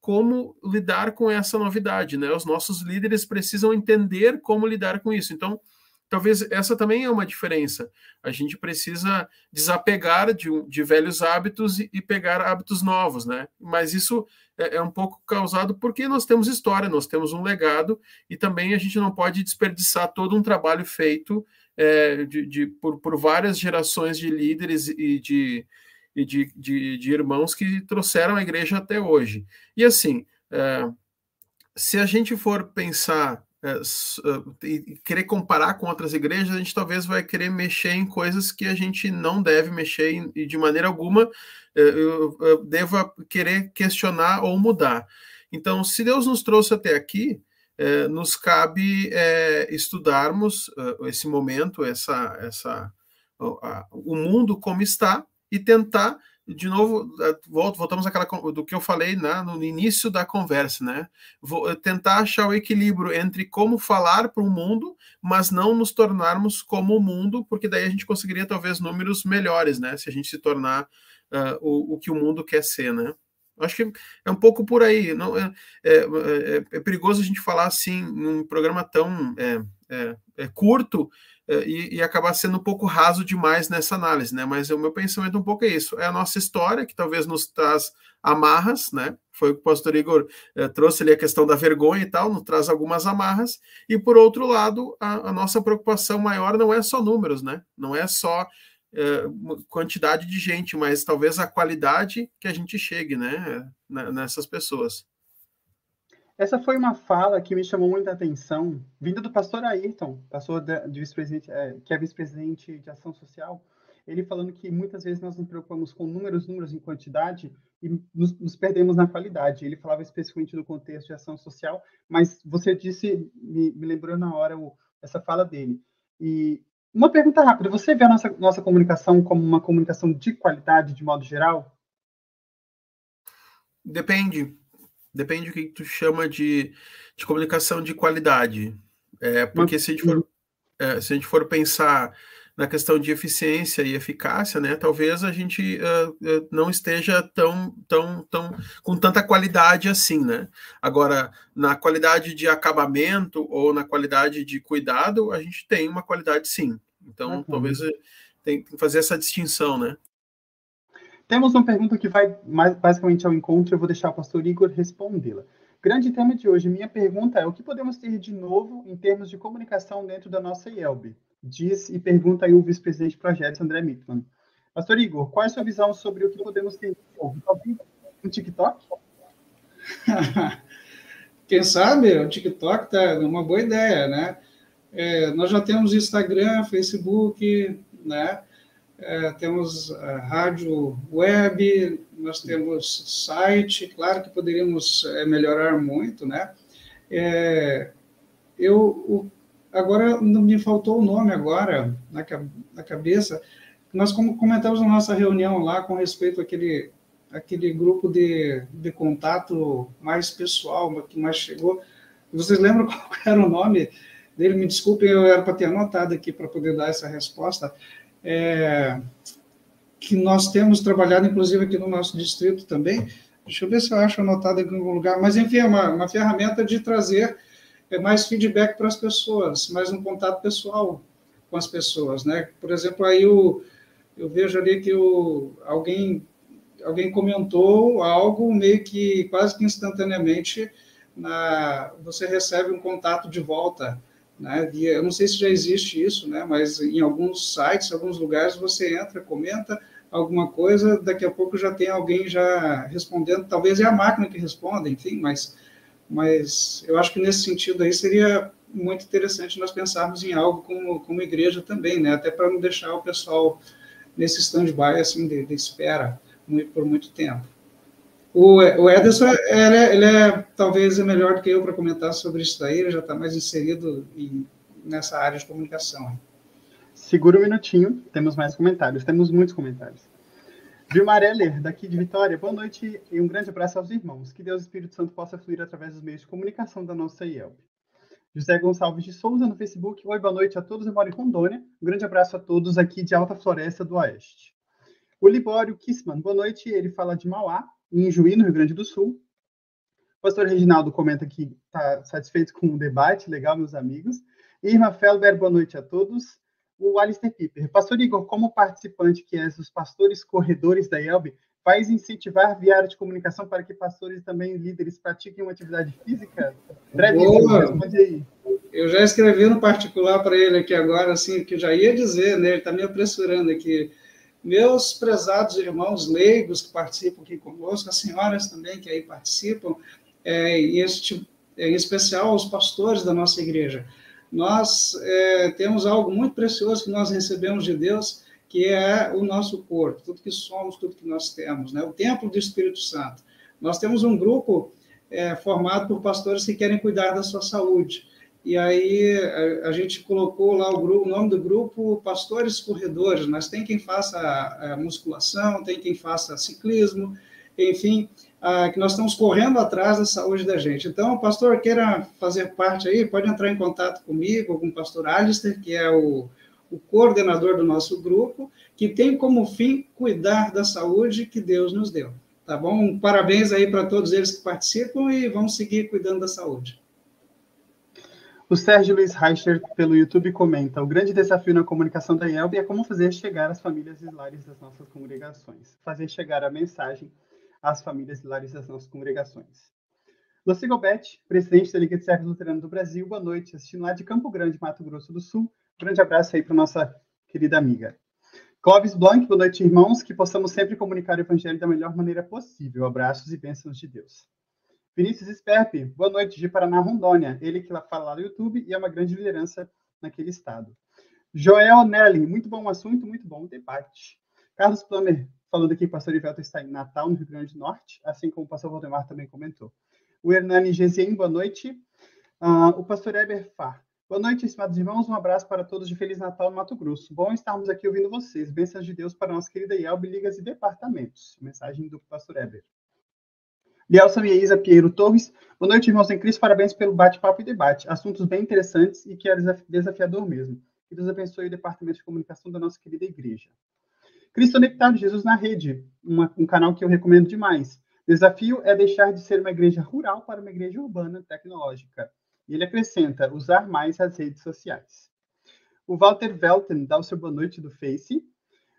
como lidar com essa novidade, né? Os nossos líderes precisam entender como lidar com isso. Então, talvez essa também é uma diferença. A gente precisa desapegar de, de velhos hábitos e, e, pegar hábitos novos, né? Mas isso é, é, um pouco causado porque nós temos história, nós temos um legado e também a gente não pode desperdiçar todo um trabalho feito é, de, de por, por, várias gerações de líderes e de, e de, de, de, irmãos que trouxeram a igreja até hoje. E assim, é, se a gente for pensar é, é, e querer comparar com outras igrejas, a gente talvez vai querer mexer em coisas que a gente não deve mexer e de maneira alguma é, eu, eu deva querer questionar ou mudar. Então, se Deus nos trouxe até aqui, nos cabe estudarmos esse momento, essa, essa, o mundo como está e tentar de novo, voltamos àquela do que eu falei né, no início da conversa, né? Vou eh, tentar achar o equilíbrio entre como falar para o mundo, mas não nos tornarmos como o mundo, porque daí a gente conseguiria talvez números melhores, né? Se a gente se tornar uh, o, o que o mundo quer ser, né? Acho que é um pouco por aí. Não, é, é, é, é perigoso a gente falar assim num programa tão é, é, é curto e, e, acabar sendo um pouco raso demais nessa análise, né? Mas o meu pensamento um pouco é isso. É a nossa história que talvez nos traz amarras, né? Foi o que o pastor Igor trouxe ali a questão da vergonha e tal, nos traz algumas amarras. E por outro lado, a, a nossa preocupação maior não é só números, né? Não é só quantidade de gente, mas talvez a qualidade que a gente chegue, né? Nessas pessoas. Essa foi uma fala que me chamou muita atenção, vinda do pastor Ayrton, pastor de vice-presidente, é, que é vice-presidente de ação social, ele falando que muitas vezes nós nos preocupamos com números, números em quantidade e nos, nos, perdemos na qualidade. Ele falava especificamente do contexto de ação social, mas você disse, me, me lembrou na hora o, essa fala dele. E uma pergunta rápida: você vê a nossa, nossa comunicação como uma comunicação de qualidade de modo geral? Depende. Depende do que tu chama de, de comunicação de qualidade. É, porque se a gente for. é, se a gente for pensar na questão de eficiência e eficácia, né, talvez a gente uh, não esteja tão, tão, tão com tanta qualidade assim, né? Agora, na qualidade de acabamento ou na qualidade de cuidado, a gente tem uma qualidade sim. Então, uhum. talvez tem que fazer essa distinção, né? Temos uma pergunta que vai mais basicamente ao encontro, eu vou deixar o pastor Igor respondê-la. Grande tema de hoje. Minha pergunta é: o que podemos ter de novo em termos de comunicação dentro da nossa IELB? Diz e pergunta aí o vice-presidente de projetos, André Mittman. Pastor Igor, qual é a sua visão sobre o que podemos ter novo? Um TikTok? Quem sabe o TikTok tá uma boa ideia, né? É, nós já temos Instagram, Facebook, né? É, temos rádio web, nós temos site, claro que poderíamos é, melhorar muito, né? É, eu, o, agora, me faltou o nome agora na, na cabeça, nós comentamos na nossa reunião lá com respeito àquele, àquele grupo de, de contato mais pessoal, que mais chegou, vocês lembram qual era o nome dele? Me desculpem, eu era para ter anotado aqui para poder dar essa resposta é, que nós temos trabalhado, inclusive, aqui no nosso distrito também. Deixa eu ver se eu acho anotado em algum lugar. Mas, enfim, é uma, uma ferramenta de trazer é, mais feedback para as pessoas, mais um contato pessoal com as pessoas, né? Por exemplo, aí eu vejo ali que o, alguém, alguém comentou algo meio que quase que instantaneamente na, você recebe um contato de volta né? Eu não sei se já existe isso, né? mas em alguns sites, alguns lugares, você entra, comenta alguma coisa, daqui a pouco já tem alguém já respondendo, talvez é a máquina que responda, enfim, mas, mas eu acho que nesse sentido aí seria muito interessante nós pensarmos em algo como, como igreja também, né? até para não deixar o pessoal nesse stand-by assim, de, de espera muito, por muito tempo. O, o Ederson, ele é, ele é, talvez é melhor do que eu para comentar sobre isso daí, ele já está mais inserido em, nessa área de comunicação. Segura um minutinho, temos mais comentários, temos muitos comentários. Vilmar Heller, daqui de Vitória, boa noite e um grande abraço aos irmãos. Que Deus Espírito Santo possa fluir através dos meios de comunicação da nossa IELB. José Gonçalves de Souza no Facebook. Oi, boa noite a todos. Eu moro em Rondônia. Um grande abraço a todos aqui de Alta Floresta do Oeste. O Libório Kissman, boa noite. Ele fala de Mauá em Juí, no Rio Grande do Sul. O pastor Reginaldo comenta que está satisfeito com o debate, legal, meus amigos. Irma Felber, boa noite a todos. O Alistair Piper, pastor Igor, como participante que é dos pastores corredores da IELB, faz incentivar via área de comunicação para que pastores e também líderes pratiquem uma atividade física? Brevíssimo, responde aí. Eu já escrevi no particular para ele aqui agora, assim, que já ia dizer, né? Ele está me apressurando aqui meus prezados irmãos leigos que participam aqui conosco, as senhoras também que aí participam, é, e este, é, em especial os pastores da nossa igreja. Nós é, temos algo muito precioso que nós recebemos de Deus, que é o nosso corpo, tudo que somos, tudo que nós temos, né? o templo do Espírito Santo. Nós temos um grupo é, formado por pastores que querem cuidar da sua saúde e aí a, a, gente colocou lá o, grupo, o nome do grupo Pastores Corredores, mas tem quem faça a, a musculação, tem quem faça ciclismo, enfim, a, que nós estamos correndo atrás da saúde da gente. Então, pastor queira fazer parte aí, pode entrar em contato comigo, com o pastor Alistair, que é o, o coordenador do nosso grupo, que tem como fim cuidar da saúde que Deus nos deu. Tá bom? Parabéns aí para todos eles que participam e vamos seguir cuidando da saúde. O Sérgio Luiz Reicher, pelo YouTube, comenta: o grande desafio na comunicação da IELB é como fazer chegar às famílias e lares das nossas congregações. Fazer chegar a mensagem às famílias e lares das nossas congregações. Lucy Gobet, presidente da Liga de Servos Luterano do Brasil, boa noite, assistindo lá de Campo Grande, Mato Grosso do Sul. Um grande abraço aí para nossa querida amiga. Clóvis Blanc, boa noite, irmãos, que possamos sempre comunicar o Evangelho da melhor maneira possível. Abraços e bênçãos de Deus. Vinícius Sperpe, boa noite de Paraná, Rondônia. Ele que fala lá no YouTube e é uma grande liderança naquele estado. Joel Nelly, muito bom assunto, muito bom debate. Carlos Plummer, falando que o pastor Ivelto está em Natal, no Rio Grande do Norte, assim como o pastor Valdemar também comentou. O Hernani Gezien, boa noite. Uh, o pastor Eber Far. Boa noite, estimados irmãos. Um abraço para todos de Feliz Natal no Mato Grosso. Bom estarmos aqui ouvindo vocês. Bênçãos de Deus para nossa querida Yelbe, Ligas e Departamentos. Mensagem do pastor Eber. Bielsa e Isa Piero Torres. Boa noite, irmãos em Cristo. Parabéns pelo bate-papo e debate. Assuntos bem interessantes e que é desafiador mesmo. Que Deus abençoe o departamento de comunicação da nossa querida igreja. Cristo Jesus na Rede, uma, um canal que eu recomendo demais. Desafio é deixar de ser uma igreja rural para uma igreja urbana tecnológica. E ele acrescenta, usar mais as redes sociais. O Walter Velten dá o seu boa noite do Face.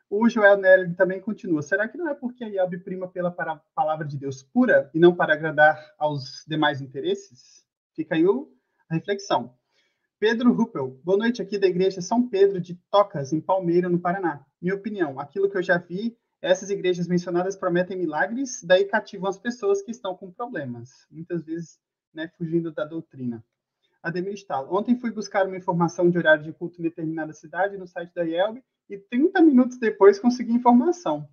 O Joel Nery também continua. Será que não é porque a Yelb prima pela palavra de Deus pura e não para agradar aos demais interesses? Fica aí a reflexão. Pedro Ruppel, boa noite aqui da Igreja São Pedro de Tocas, em Palmeira, no Paraná. Minha opinião, aquilo que eu já vi, essas igrejas mencionadas prometem milagres, daí cativam as pessoas que estão com problemas, muitas vezes né, fugindo da doutrina. Ademir Stahl, ontem fui buscar uma informação de horário de culto em determinada cidade no site da IELB e 30 minutos depois consegui informação.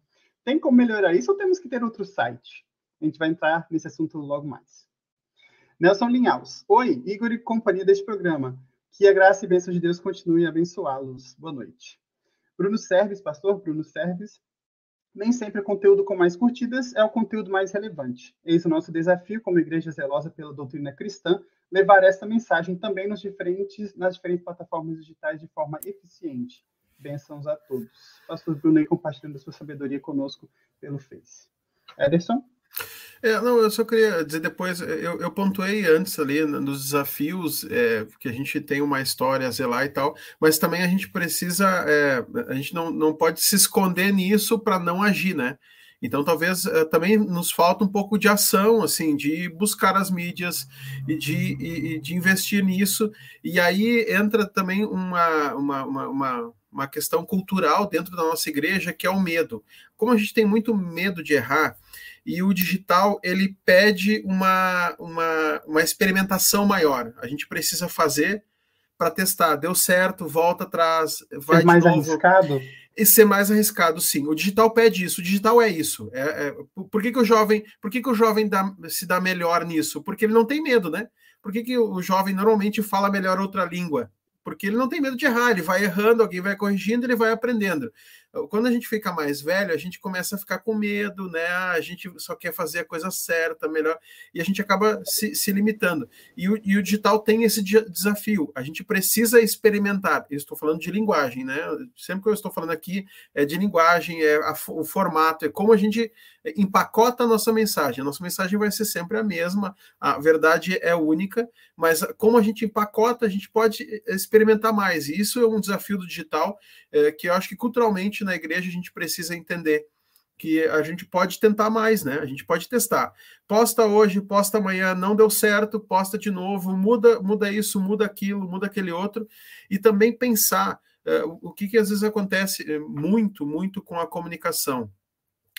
Tem como melhorar isso ou temos que ter outro site? A gente vai entrar nesse assunto logo mais. Nelson Linhaus. Oi, Igor e companhia deste programa. Que a graça e bênção de Deus continue a abençoá-los. Boa noite. Bruno Serves, pastor Bruno Serves. Nem sempre o conteúdo com mais curtidas é o conteúdo mais relevante. Eis o nosso desafio, como igreja zelosa pela doutrina cristã, levar esta mensagem também nos diferentes, nas diferentes plataformas digitais de forma eficiente. Bênçãos a todos. Pastor Bruno aí compartilhando a sua sabedoria conosco pelo Face. Ederson? É, não, eu só queria dizer depois, eu, eu pontuei antes ali nos desafios, é, que a gente tem uma história a zelar e tal, mas também a gente precisa, é, a gente não, não pode se esconder nisso para não agir, né? Então, talvez também nos falta um pouco de ação, assim, de buscar as mídias e de, e, de investir nisso. E aí entra também uma, uma, uma, uma questão cultural dentro da nossa igreja, que é o medo. Como a gente tem muito medo de errar, e o digital ele pede uma, uma, uma experimentação maior. A gente precisa fazer para testar. Deu certo, volta atrás, vai ser mais novo. arriscado? E ser mais arriscado, sim. O digital pede isso. O digital é isso. É, é, por que, que o jovem, por que, que o jovem dá, se dá melhor nisso? Porque ele não tem medo, né? Por que, que o jovem normalmente fala melhor outra língua? Porque ele não tem medo de errar, ele vai errando, alguém vai corrigindo, ele vai aprendendo quando a gente fica mais velho, a gente começa a ficar com medo, né? A gente só quer fazer a coisa certa, melhor, e a gente acaba se, se limitando. E o, e o, digital tem esse desafio. A gente precisa experimentar. Eu estou falando de linguagem, né? Sempre que eu estou falando aqui é de linguagem, é a, o formato, é como a gente empacota a nossa mensagem. A nossa mensagem vai ser sempre a mesma, a verdade é única, mas como a gente empacota, a gente pode experimentar mais. E isso é um desafio do digital é, que eu acho que culturalmente na igreja a gente precisa entender que a gente pode tentar mais, né? A gente pode testar. Posta hoje, posta amanhã, não deu certo, posta de novo, muda, muda isso, muda aquilo, muda aquele outro, e também pensar uh, o que, que às vezes acontece eh, muito, muito com a comunicação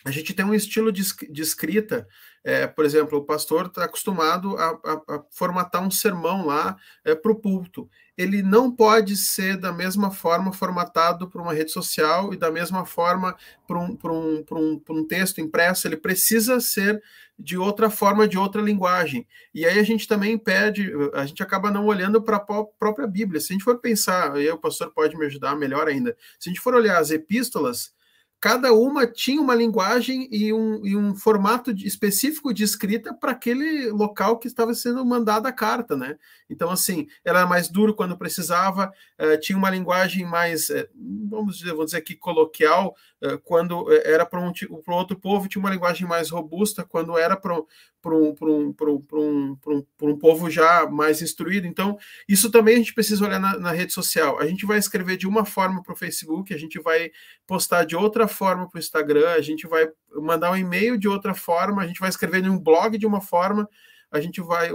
a gente tem um estilo de, de escrita, é, por exemplo, o pastor está acostumado a, a, a, formatar um sermão lá é, para o púlpito. Ele não pode ser da mesma forma formatado para uma rede social e da mesma forma para um, um, um, um texto impresso. Ele precisa ser de outra forma, de outra linguagem. E aí a gente também pede, a gente acaba não olhando para a própria Bíblia. Se a gente for pensar, aí o pastor pode me ajudar melhor ainda. Se a gente for olhar as epístolas, cada uma tinha uma linguagem e um, e um formato de, específico de escrita para aquele local que estava sendo mandada a carta, né? Então, assim, era mais duro quando precisava, uh, tinha uma linguagem mais, uh, vamos dizer, vamos dizer aqui, coloquial, uh, quando era para um, outro povo, tinha uma linguagem mais robusta, quando era para um, um, povo já mais instruído. Então, isso também a gente precisa olhar na, na rede social. A gente vai escrever de uma forma para o Facebook, a gente vai postar de outra forma para o Instagram, a gente vai mandar um e-mail de outra forma, a gente vai escrever em um blog de uma forma, a gente vai,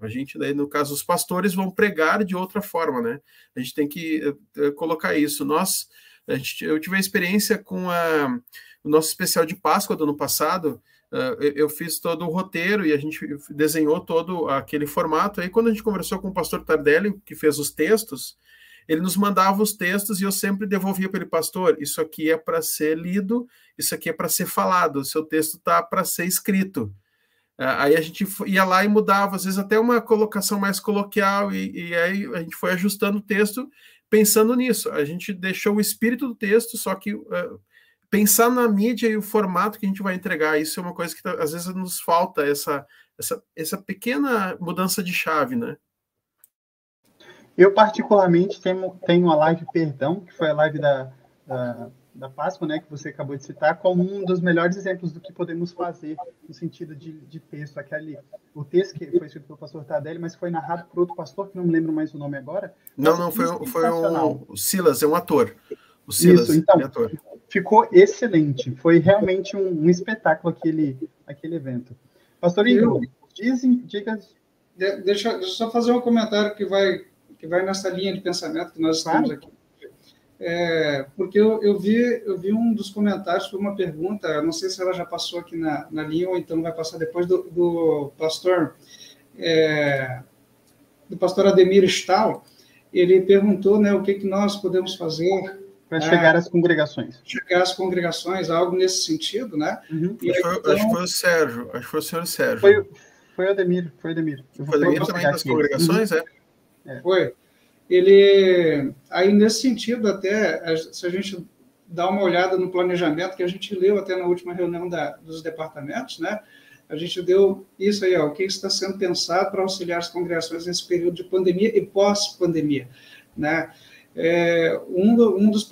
a gente daí no caso os pastores vão pregar de outra forma, né? A gente tem que uh, colocar isso. Nós, gente, eu tive a experiência com a, o nosso especial de Páscoa do ano passado. Uh, eu fiz todo o roteiro e a gente desenhou todo aquele formato. Aí quando a gente conversou com o pastor Tardelli, que fez os textos, ele nos mandava os textos e eu sempre devolvia para ele, pastor, isso aqui é para ser lido, isso aqui é para ser falado, o seu texto está para ser escrito. Ah, aí a gente ia lá e mudava, às vezes até uma colocação mais coloquial, e, e aí a gente foi ajustando o texto pensando nisso. A gente deixou o espírito do texto, só que uh, pensar na mídia e o formato que a gente vai entregar, isso é uma coisa que tá, às vezes nos falta, essa, essa, essa pequena mudança de chave, né? Eu, particularmente, tenho, tenho a live Perdão, que foi a live da, da, da Páscoa, né, que você acabou de citar, como um dos melhores exemplos do que podemos fazer no sentido de, de texto. Aquele, o texto que foi escrito pelo pastor Tadelli, mas foi narrado por outro pastor, que não me lembro mais o nome agora. Não, não, foi, foi um, o Silas, é um ator. O Silas, Isso, então, é ator. ficou excelente. Foi realmente um, um, espetáculo aquele, aquele evento. Pastor Igor, dizem, diga... Deixa, deixa eu só fazer um comentário que vai que vai nessa linha de pensamento que nós estamos claro. aqui. É, porque eu, eu, vi, eu vi um dos comentários foi uma pergunta, não sei se ela já passou aqui na, na linha ou então vai passar depois do, do pastor é, do pastor Ademir Stahl. Ele perguntou, né, o que que nós podemos fazer para chegar às congregações. Chegar às congregações, algo nesse sentido, né? Uhum. Aí, foi, então, acho que foi o Sérgio, acho que foi o senhor Sérgio. Foi, foi o Ademir, foi o Ademir. foi o Ademir também das congregações, uhum. é? É. Foi. Ele, aí nesse sentido, até, se a gente dá uma olhada no planejamento que a gente leu até na última reunião da, dos departamentos, né? A gente deu isso aí, ó, o que está sendo pensado para auxiliar as congregações nesse período de pandemia e pós-pandemia, né? É, um, do, um dos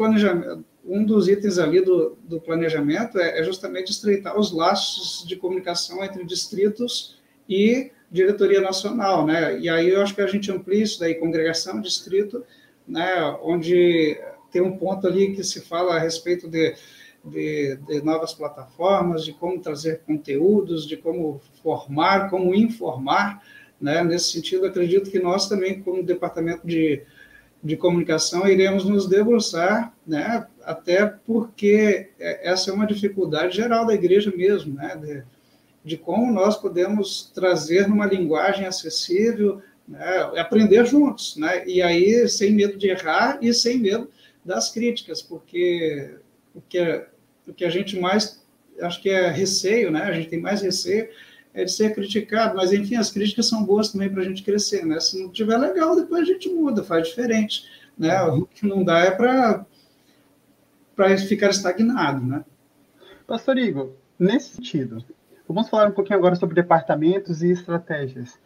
um dos itens ali do, do planejamento é, é justamente estreitar os laços de comunicação entre distritos e diretoria nacional, né? E aí eu acho que a gente amplia isso daí, congregação, distrito, né? Onde tem um ponto ali que se fala a respeito de, de, de novas plataformas, de como trazer conteúdos, de como formar, como informar, né? Nesse sentido, acredito que nós também, como departamento de, de comunicação, iremos nos debruçar, né? Até porque essa é uma dificuldade geral da igreja mesmo, né? De, de como nós podemos trazer numa linguagem acessível, né, aprender juntos, né? E aí sem medo de errar e sem medo das críticas, porque o que é, o que a gente mais acho que é receio, né? A gente tem mais receio é de ser criticado, mas enfim, as críticas são boas também para a gente crescer, né? Se não tiver legal, depois a gente muda, faz diferente, né? O que não dá é para para ficar estagnado, né? Pastor Igor, nesse sentido, Vamos falar um pouquinho agora sobre departamentos e estratégias.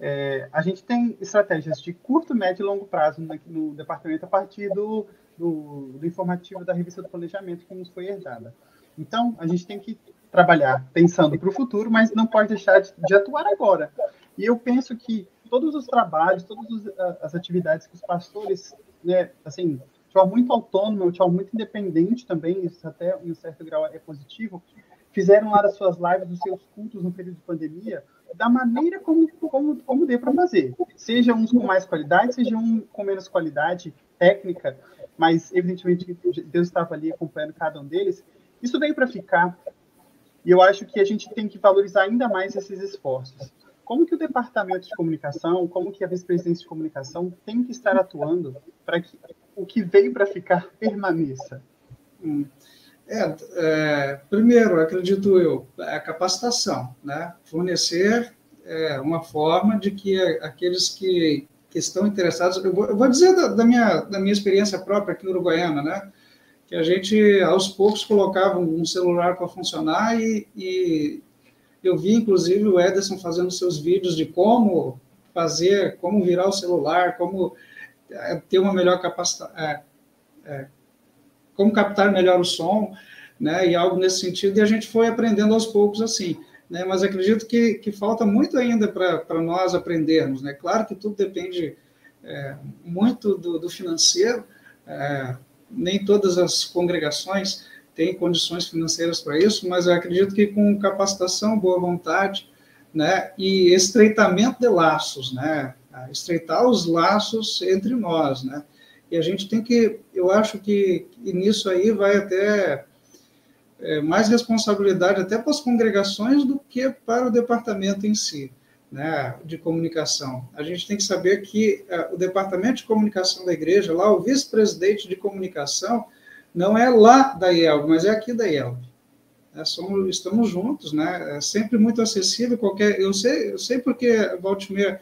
É, a gente tem estratégias de curto, médio e longo prazo no, no departamento a partir do, do, do, informativo da revista do planejamento que nos foi herdada. Então, a gente tem que trabalhar pensando para o futuro, mas não pode deixar de, de, atuar agora. E eu penso que todos os trabalhos, todas as atividades que os pastores, né, assim, de forma muito autônoma, de forma muito independente também, isso até em um certo grau é positivo, fizeram lá as suas lives, os seus cultos no período de pandemia, da maneira como, como, como dê para fazer. Seja uns com mais qualidade, seja um com menos qualidade técnica, mas evidentemente Deus estava ali acompanhando cada um deles. Isso veio para ficar. E eu acho que a gente tem que valorizar ainda mais esses esforços. Como que o departamento de comunicação, como que a vice-presidência de comunicação tem que estar atuando para que o que veio para ficar permaneça? Hum. É, é, primeiro, acredito eu, a capacitação, né? fornecer é, uma forma de que aqueles que, que estão interessados, eu vou, eu vou dizer da, da, minha, da minha experiência própria aqui no Uruguaiana, né? Que a gente, aos poucos, colocava um celular para funcionar e, e eu vi, inclusive, o Ederson fazendo seus vídeos de como fazer, como virar o celular, como é, ter uma melhor capacidade, é, é, como captar melhor o som, né, e algo nesse sentido, e a gente foi aprendendo aos poucos assim. Né, mas acredito que, que falta muito ainda para nós aprendermos. Né? Claro que tudo depende é, muito do, do financeiro, é, nem todas as congregações têm condições financeiras para isso, mas eu acredito que com capacitação, boa vontade, né, e estreitamento de laços, né, estreitar os laços entre nós, né, e a gente tem que, eu acho que nisso aí vai até é, mais responsabilidade até para as congregações do que para o departamento em si, né, de comunicação. A gente tem que saber que é, o departamento de comunicação da igreja, lá o vice-presidente de comunicação, não é lá da IELB, mas é aqui da IELB. É, somos, estamos juntos, né? É sempre muito acessível qualquer. Eu sei, eu sei porque Baltimore,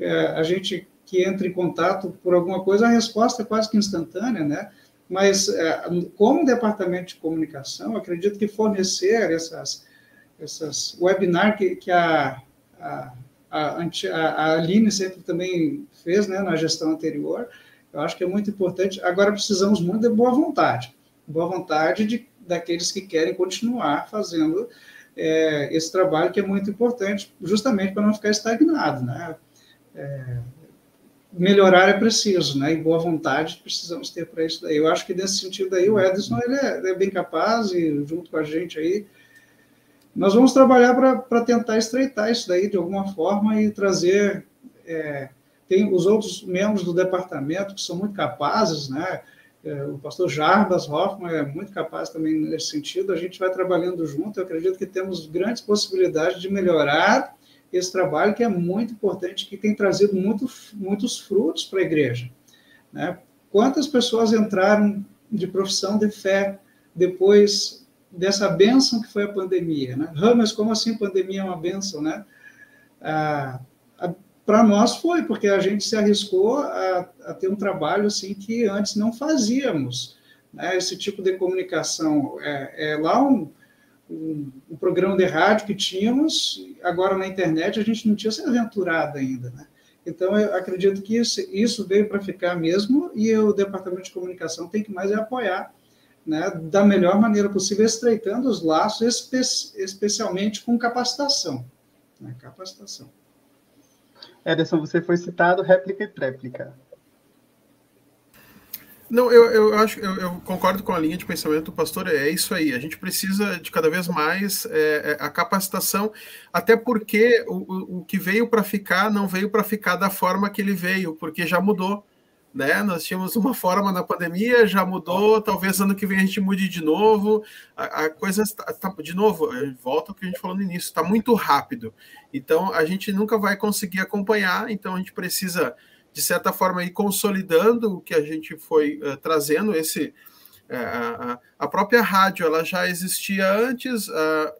é, a gente que entra em contato por alguma coisa, a resposta é quase que instantânea, né? Mas, é, como departamento de comunicação, acredito que fornecer essas, essas webinar que, que a, a, a, Aline sempre também fez né, na gestão anterior. Eu acho que é muito importante. Agora precisamos muito de boa vontade, boa vontade de, daqueles que querem continuar fazendo é, esse trabalho que é muito importante, justamente para não ficar estagnado, né? É, melhorar é preciso, né? E boa vontade precisamos ter para isso daí. Eu acho que nesse sentido aí o Edson ele é, ele é bem capaz e junto com a gente aí nós vamos trabalhar para tentar estreitar isso daí de alguma forma e trazer é, tem os outros membros do departamento que são muito capazes, né? É, o pastor Jarbas Hoffman é muito capaz também nesse sentido. A gente vai trabalhando junto. Eu acredito que temos grandes possibilidades de melhorar esse trabalho que é muito importante, que tem trazido muito, muitos frutos para a igreja. Né? Quantas pessoas entraram de profissão de fé depois dessa bênção que foi a pandemia? Né? Ramos, como assim pandemia é uma bênção? Né? Ah, para nós foi, porque a gente se arriscou a, a, ter um trabalho assim que antes não fazíamos. Né? Esse tipo de comunicação é, é lá um, um, um, programa de rádio que tínhamos, agora na internet a gente não tinha se aventurado ainda. Né? Então, eu acredito que isso, isso veio para ficar mesmo e o Departamento de Comunicação tem que mais é apoiar né, da melhor maneira possível, estreitando os laços, espe especialmente com capacitação. Né? Capacitação. Ederson, você foi citado réplica e tréplica. Não, eu, eu acho, eu, eu, concordo com a linha de pensamento do pastor, é isso aí. A gente precisa de cada vez mais é, é a capacitação, até porque o, o que veio para ficar não veio para ficar da forma que ele veio, porque já mudou né? Nós tínhamos uma forma na pandemia, já mudou, talvez ano que vem a gente mude de novo. A, a coisa está, tá, de novo, volta ao que a gente falou no início, está muito rápido. Então a gente nunca vai conseguir acompanhar, então a gente precisa, de certa forma, ir consolidando o que a gente foi uh, trazendo, esse a, a, própria rádio ela já existia antes,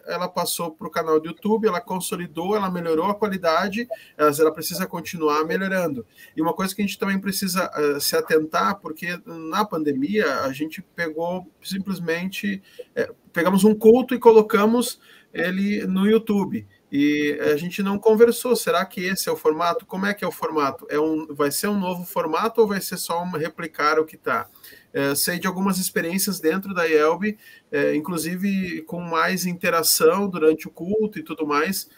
ela passou para o canal do YouTube, ela consolidou, ela melhorou a qualidade, ela precisa continuar melhorando. E uma coisa que a gente também precisa uh, se atentar, porque na pandemia a gente pegou simplesmente, é, pegamos um culto e colocamos ele no YouTube e a gente não conversou. Será que esse é o formato? Como é que é o formato? É um, vai ser um novo formato ou vai ser só uma replicar o que está? É, sei de algumas experiências dentro da IELB, é, inclusive com mais interação durante o culto e tudo mais,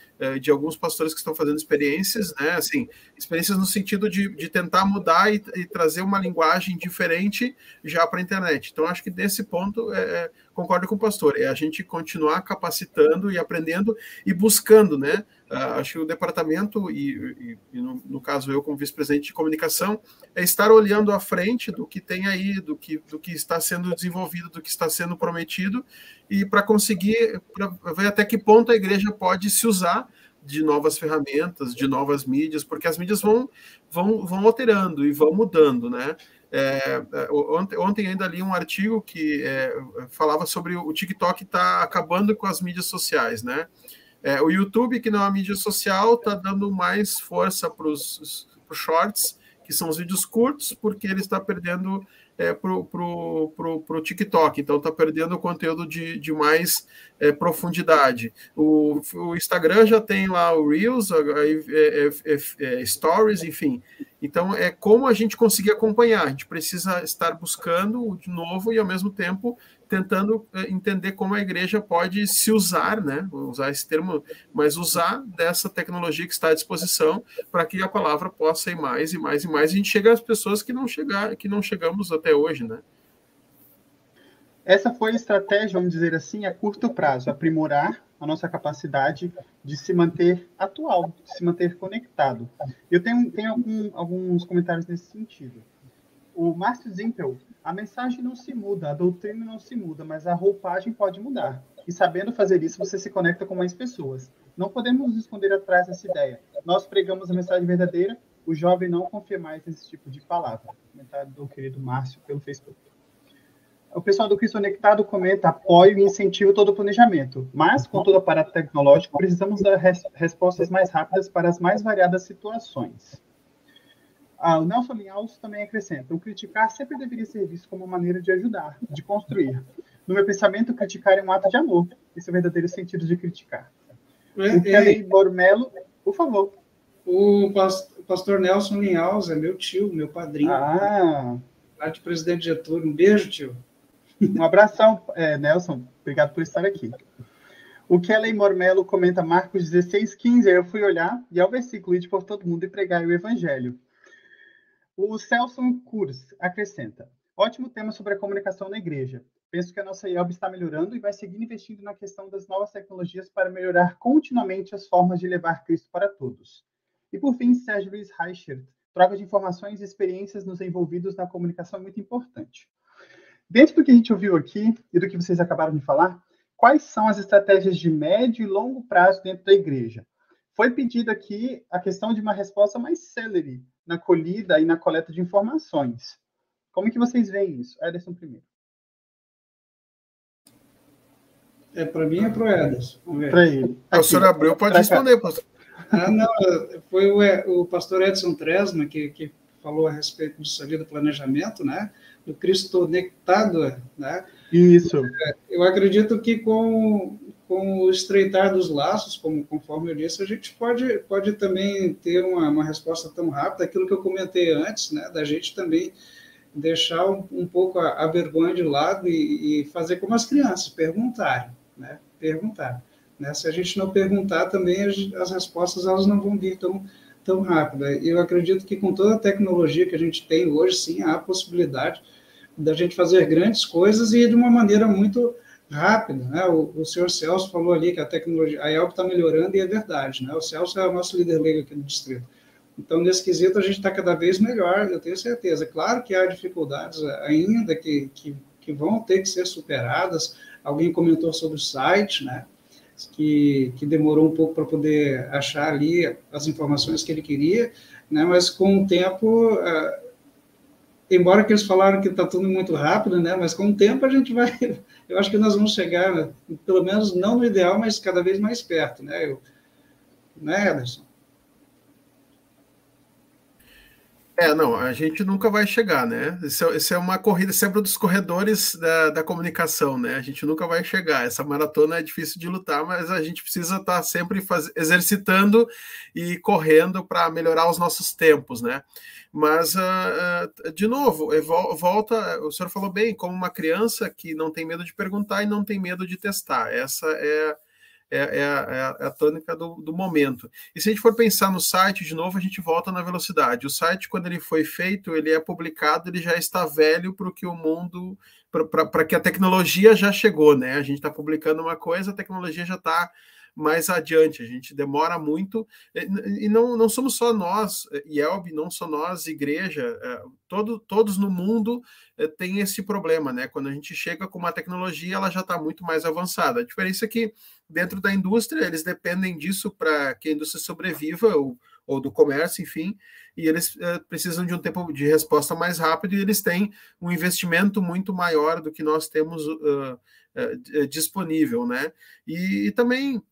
de alguns pastores que estão fazendo experiências, né? Assim, experiências no sentido de, de tentar mudar e, e trazer uma linguagem diferente já para a internet. Então, acho que desse ponto, é, é, concordo com o pastor, é a gente continuar capacitando e aprendendo e buscando, né? Uh, acho que o departamento, e, e, e no, no, caso eu como vice-presidente de comunicação, é estar olhando à frente do que tem aí, do que, do que está sendo desenvolvido, do que está sendo prometido, e para conseguir pra ver até que ponto a igreja pode se usar de novas ferramentas, de novas mídias, porque as mídias vão, vão, vão alterando e vão mudando, né? É, é ontem, ontem, ainda li um artigo que é, falava sobre o TikTok está acabando com as mídias sociais, né? É, o YouTube, que não é uma mídia social, está dando mais força para os shorts, que são os vídeos curtos, porque ele está perdendo é, para o TikTok, então está perdendo o conteúdo de, de mais é, profundidade. O, o, Instagram já tem lá o Reels, é, é, é, Stories, enfim. Então é como a gente conseguir acompanhar. A gente precisa estar buscando de novo e ao mesmo tempo tentando eh, entender como a igreja pode se usar, né? Usar esse termo, mas usar dessa tecnologia que está à disposição para que a palavra possa ir mais e mais e mais. E a gente chega às pessoas que não chegar, que não chegamos até hoje, né? Essa foi a estratégia, vamos dizer assim, a curto prazo, aprimorar a nossa capacidade de se manter atual, de se manter conectado. Eu tenho, tenho algum, alguns comentários nesse sentido. O Márcio Zimpel a mensagem não se muda, a doutrina não se muda, mas a roupagem pode mudar. E sabendo fazer isso, você se conecta com mais pessoas. Não podemos nos esconder atrás dessa ideia. Nós pregamos a mensagem verdadeira, o jovem não confia mais nesse tipo de palavra. Comentário do querido Márcio pelo Facebook. O pessoal do Cristo Conectado comenta apoio e incentivo todo o planejamento, mas com todo o aparato tecnológico, precisamos dar res respostas mais rápidas para as mais variadas situações. Ah, o Nelson Linhaus também acrescenta: o criticar sempre deveria ser visto como uma maneira de ajudar, de construir. No meu pensamento, criticar é um ato de amor. Esse é o verdadeiro sentido de criticar. É, o Kelly Bormelo, por favor. O pastor Nelson Linhaus é meu tio, meu padrinho. Ah! Lá de Presidente Getúlio. Um beijo, tio. Um abração, é, Nelson. Obrigado por estar aqui. O Kelly Mormelo comenta Marcos 16, 15. Aí eu fui olhar e é o versículo de por todo mundo e pregar o evangelho. O Celso Kurs acrescenta: ótimo tema sobre a comunicação na igreja. Penso que a nossa IELB está melhorando e vai seguir investindo na questão das novas tecnologias para melhorar continuamente as formas de levar Cristo para todos. E por fim, Sérgio Luiz Reichert, troca de informações e experiências nos envolvidos na comunicação é muito importante. Dentro do que a gente ouviu aqui e do que vocês acabaram de falar, quais são as estratégias de médio e longo prazo dentro da igreja? Foi pedido aqui a questão de uma resposta mais célere na colhida e na coleta de informações. Como que vocês veem isso? Ederson primeiro. É, para mim é para o Ederson. Para ele. Aqui. O senhor Abreu pode responder, pastor. Ah, não, foi o, o pastor Edson Tresma que, que falou a respeito disso ali do planejamento, né? Do Cristo conectado, né? Isso. Eu acredito que com, com o estreitar dos laços, como, conforme eu disse, a gente pode, pode também ter uma, uma resposta tão rápida, aquilo que eu comentei antes, né? Da gente também deixar um, um pouco a, a, vergonha de lado e, e, fazer como as crianças, perguntarem, né? Perguntar. Né? Se a gente não perguntar também, as, as respostas elas não vão vir tão tão rápida. Eu acredito que com toda a tecnologia que a gente tem hoje, sim, há a possibilidade da gente fazer grandes coisas e de uma maneira muito rápida. Né? O, o senhor Celso falou ali que a tecnologia, a ELP está melhorando e é verdade. Né? O Celso é o nosso líder leigo aqui no distrito. Então, nesse quesito, a gente está cada vez melhor, eu tenho certeza. Claro que há dificuldades ainda que, que, que vão ter que ser superadas. Alguém comentou sobre o site, né? que, que demorou um pouco para poder achar ali as informações que ele queria, né? mas com o tempo, uh, embora que eles falaram que está tudo muito rápido, né? mas com o tempo a gente vai, eu acho que nós vamos chegar, pelo menos não no ideal, mas cada vez mais perto, né, eu, né Ederson? É, não, a gente nunca vai chegar, né? Isso, é, isso é uma corrida sempre dos corredores da, da, comunicação, né? A gente nunca vai chegar. Essa maratona é difícil de lutar, mas a gente precisa estar tá sempre faz, exercitando e correndo para melhorar os nossos tempos, né? Mas, uh, uh, de novo, volta, o senhor falou bem, como uma criança que não tem medo de perguntar e não tem medo de testar. Essa é é, é, é, é, a tônica do, do, momento. E se a gente for pensar no site, de novo, a gente volta na velocidade. O site, quando ele foi feito, ele é publicado, ele já está velho para o que o mundo, para que a tecnologia já chegou, né? A gente está publicando uma coisa, a tecnologia já está mais adiante. A gente demora muito, e não, não somos só nós, IELB, não só nós, igreja, é, todo, todos no mundo é, tem esse problema, né? Quando a gente chega com uma tecnologia, ela já está muito mais avançada. A diferença é que dentro da indústria, eles dependem disso para que a indústria sobreviva, ou, ou do comércio, enfim, e eles é, precisam de um tempo de resposta mais rápido e eles têm um investimento muito maior do que nós temos uh, uh, disponível, né? E, e também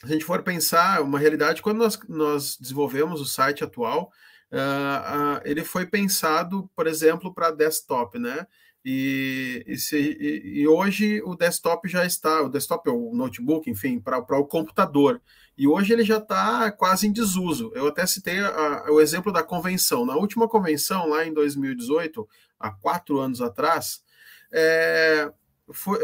se a gente for pensar uma realidade, quando nós, nós desenvolvemos o site atual, uh, ele foi pensado, por exemplo, para desktop, né? E, e, se, e, e, hoje o desktop já está, o desktop ou o notebook, enfim, para o computador. E hoje ele já está quase em desuso. Eu até citei a, o exemplo da convenção. Na última convenção, lá em 2018, há quatro anos atrás, é, foi,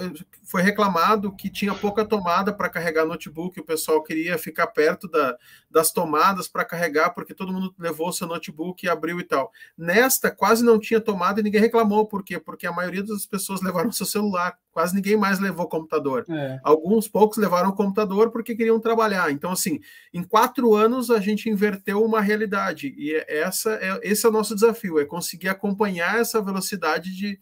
foi, reclamado que tinha pouca tomada para carregar notebook, o pessoal queria ficar perto da, das tomadas para carregar, porque todo mundo levou seu notebook e abriu e tal. Nesta, quase não tinha tomada e ninguém reclamou, por quê? Porque a maioria das pessoas levaram seu celular, quase ninguém mais levou computador. É. Alguns poucos levaram computador porque queriam trabalhar. Então, assim, em quatro anos a gente inverteu uma realidade, e essa é, esse é o nosso desafio, é conseguir acompanhar essa velocidade de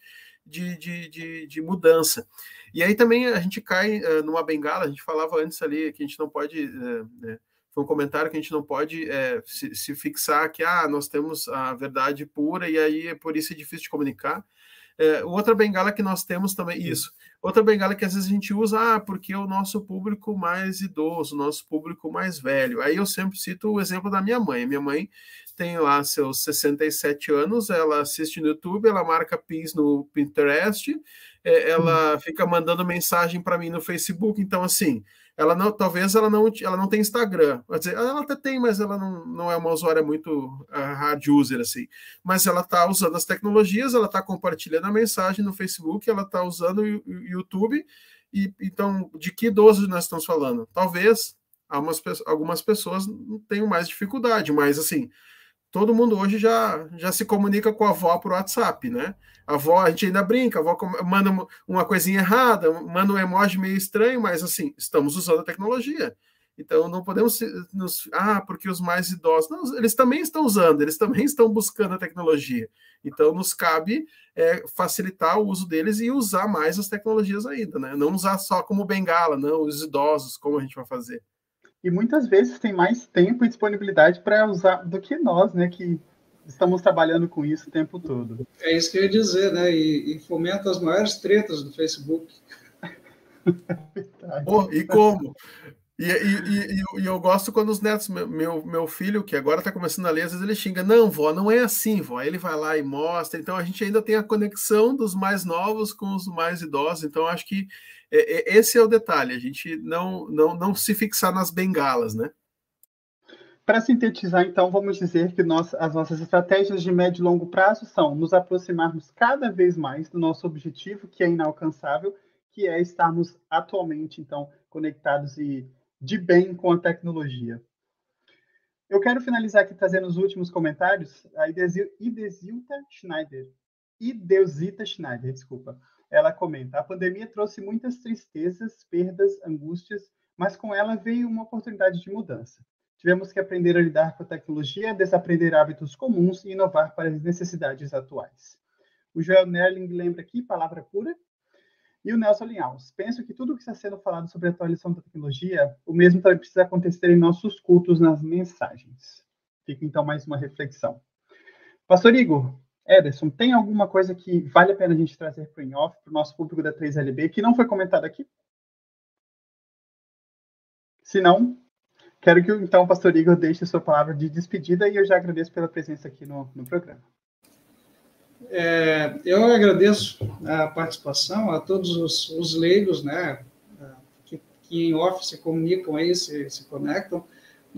de, de, de, de, mudança. E aí também a gente cai uh, numa bengala, a gente falava antes ali que a gente não pode. Uh, né, foi um comentário que a gente não pode uh, se, se, fixar que ah, nós temos a verdade pura e aí é por isso é difícil de comunicar. outra bengala que nós temos também, isso. Outra bengala que às vezes a gente usa, ah, porque o nosso público mais idoso, o nosso público mais velho. Aí eu sempre cito o exemplo da minha mãe. Minha mãe tem lá seus 67 anos, ela assiste no YouTube, ela marca pins no Pinterest, é, ela fica mandando mensagem para mim no Facebook. Então, assim, ela não, talvez ela não, ela não tem Instagram. Quer dizer, ela até tem, mas ela não, não é uma usuária muito uh, hard user, assim. Mas ela está usando as tecnologias, ela está compartilhando a mensagem no Facebook, ela está usando o YouTube. E, então, de que idoso nós estamos falando? Talvez algumas, algumas pessoas tenham mais dificuldade, mas assim, todo mundo hoje já, já se comunica com a avó por WhatsApp, né? A avó, a gente ainda brinca, a avó manda uma coisinha errada, manda um emoji meio estranho, mas assim, estamos usando a tecnologia. Então não podemos nos. Ah, porque os mais idosos. Não, eles também estão usando, eles também estão buscando a tecnologia. Então nos cabe é, facilitar o uso deles e usar mais as tecnologias ainda, né? Não usar só como bengala, não, os idosos, como a gente vai fazer e muitas vezes tem mais tempo e disponibilidade para usar do que nós, né, que estamos trabalhando com isso o tempo todo. É isso que eu ia dizer, né, e, e fomenta as maiores tretas do Facebook. oh, e como? E, e, e, e, eu gosto quando os netos, meu, meu filho, que agora está começando a ler, às vezes ele xinga, não, vó, não é assim, vó. Aí ele vai lá e mostra. Então a gente ainda tem a conexão dos mais novos com os mais idosos. Então acho que é, esse é o detalhe, a gente não, não, não se fixar nas bengalas, né? Para sintetizar, então, vamos dizer que nós, as nossas estratégias de médio e longo prazo são nos aproximarmos cada vez mais do nosso objetivo, que é inalcançável, que é estarmos atualmente, então, conectados e de bem com a tecnologia. Eu quero finalizar aqui trazendo os últimos comentários. A Idesilta Schneider. Ideusita Schneider, desculpa ela comenta: a pandemia trouxe muitas tristezas, perdas, angústias, mas com ela veio uma oportunidade de mudança. Tivemos que aprender a lidar com a tecnologia, desaprender hábitos comuns e inovar para as necessidades atuais. O Joel Nerling lembra aqui, palavra pura. E o Nelson Linhaus. Penso que tudo que está sendo falado sobre a atualização da tecnologia, o mesmo também precisa acontecer em nossos cultos, nas mensagens. Fica então mais uma reflexão. Pastor Igor, Ederson, tem alguma coisa que vale a pena a gente trazer para o in-off, para o nosso público da 3LB, que não foi comentado aqui? Se não, quero que então o pastor Igor deixe a sua palavra de despedida e eu já agradeço pela presença aqui no, no programa. É, eu agradeço a participação a todos os, os leigos, né, que, que em off se comunicam aí, se, se conectam.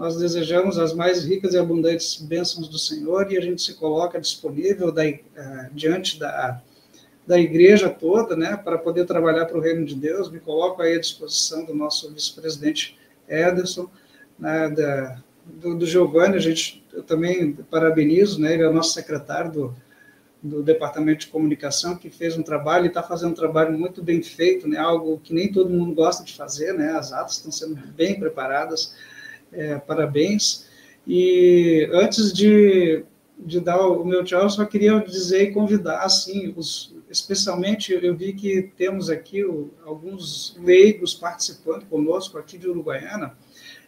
Nós desejamos as mais ricas e abundantes bênçãos do Senhor e a gente se coloca disponível da, uh, diante da, da igreja toda, né, para poder trabalhar para o reino de Deus. Me coloco aí à disposição do nosso vice-presidente Ederson, né, da, do, do Giovanni, a gente, eu também parabenizo, né, ele é o nosso secretário do, do Departamento de Comunicação, que fez um trabalho e está fazendo um trabalho muito bem feito, né, algo que nem todo mundo gosta de fazer, né, as atas estão sendo bem preparadas, é, parabéns. E antes de, de dar o meu tchau, só queria dizer e convidar, assim, os, especialmente eu vi que temos aqui o, alguns leigos participando conosco aqui de Uruguaiana,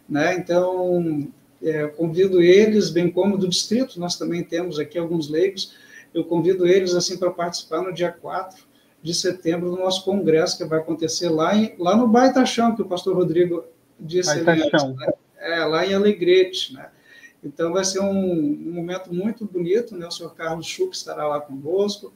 né? Então, é, convido eles, bem como do distrito, nós também temos aqui alguns leigos, eu convido eles, assim, para participar no dia 4 de setembro do nosso congresso, que vai acontecer lá, em, lá no Baitachão, que o pastor Rodrigo disse. Baitachão. Né? É, lá em Alegrete, né? Então vai ser um, um, momento muito bonito, né? O senhor Carlos Schuch estará lá conosco,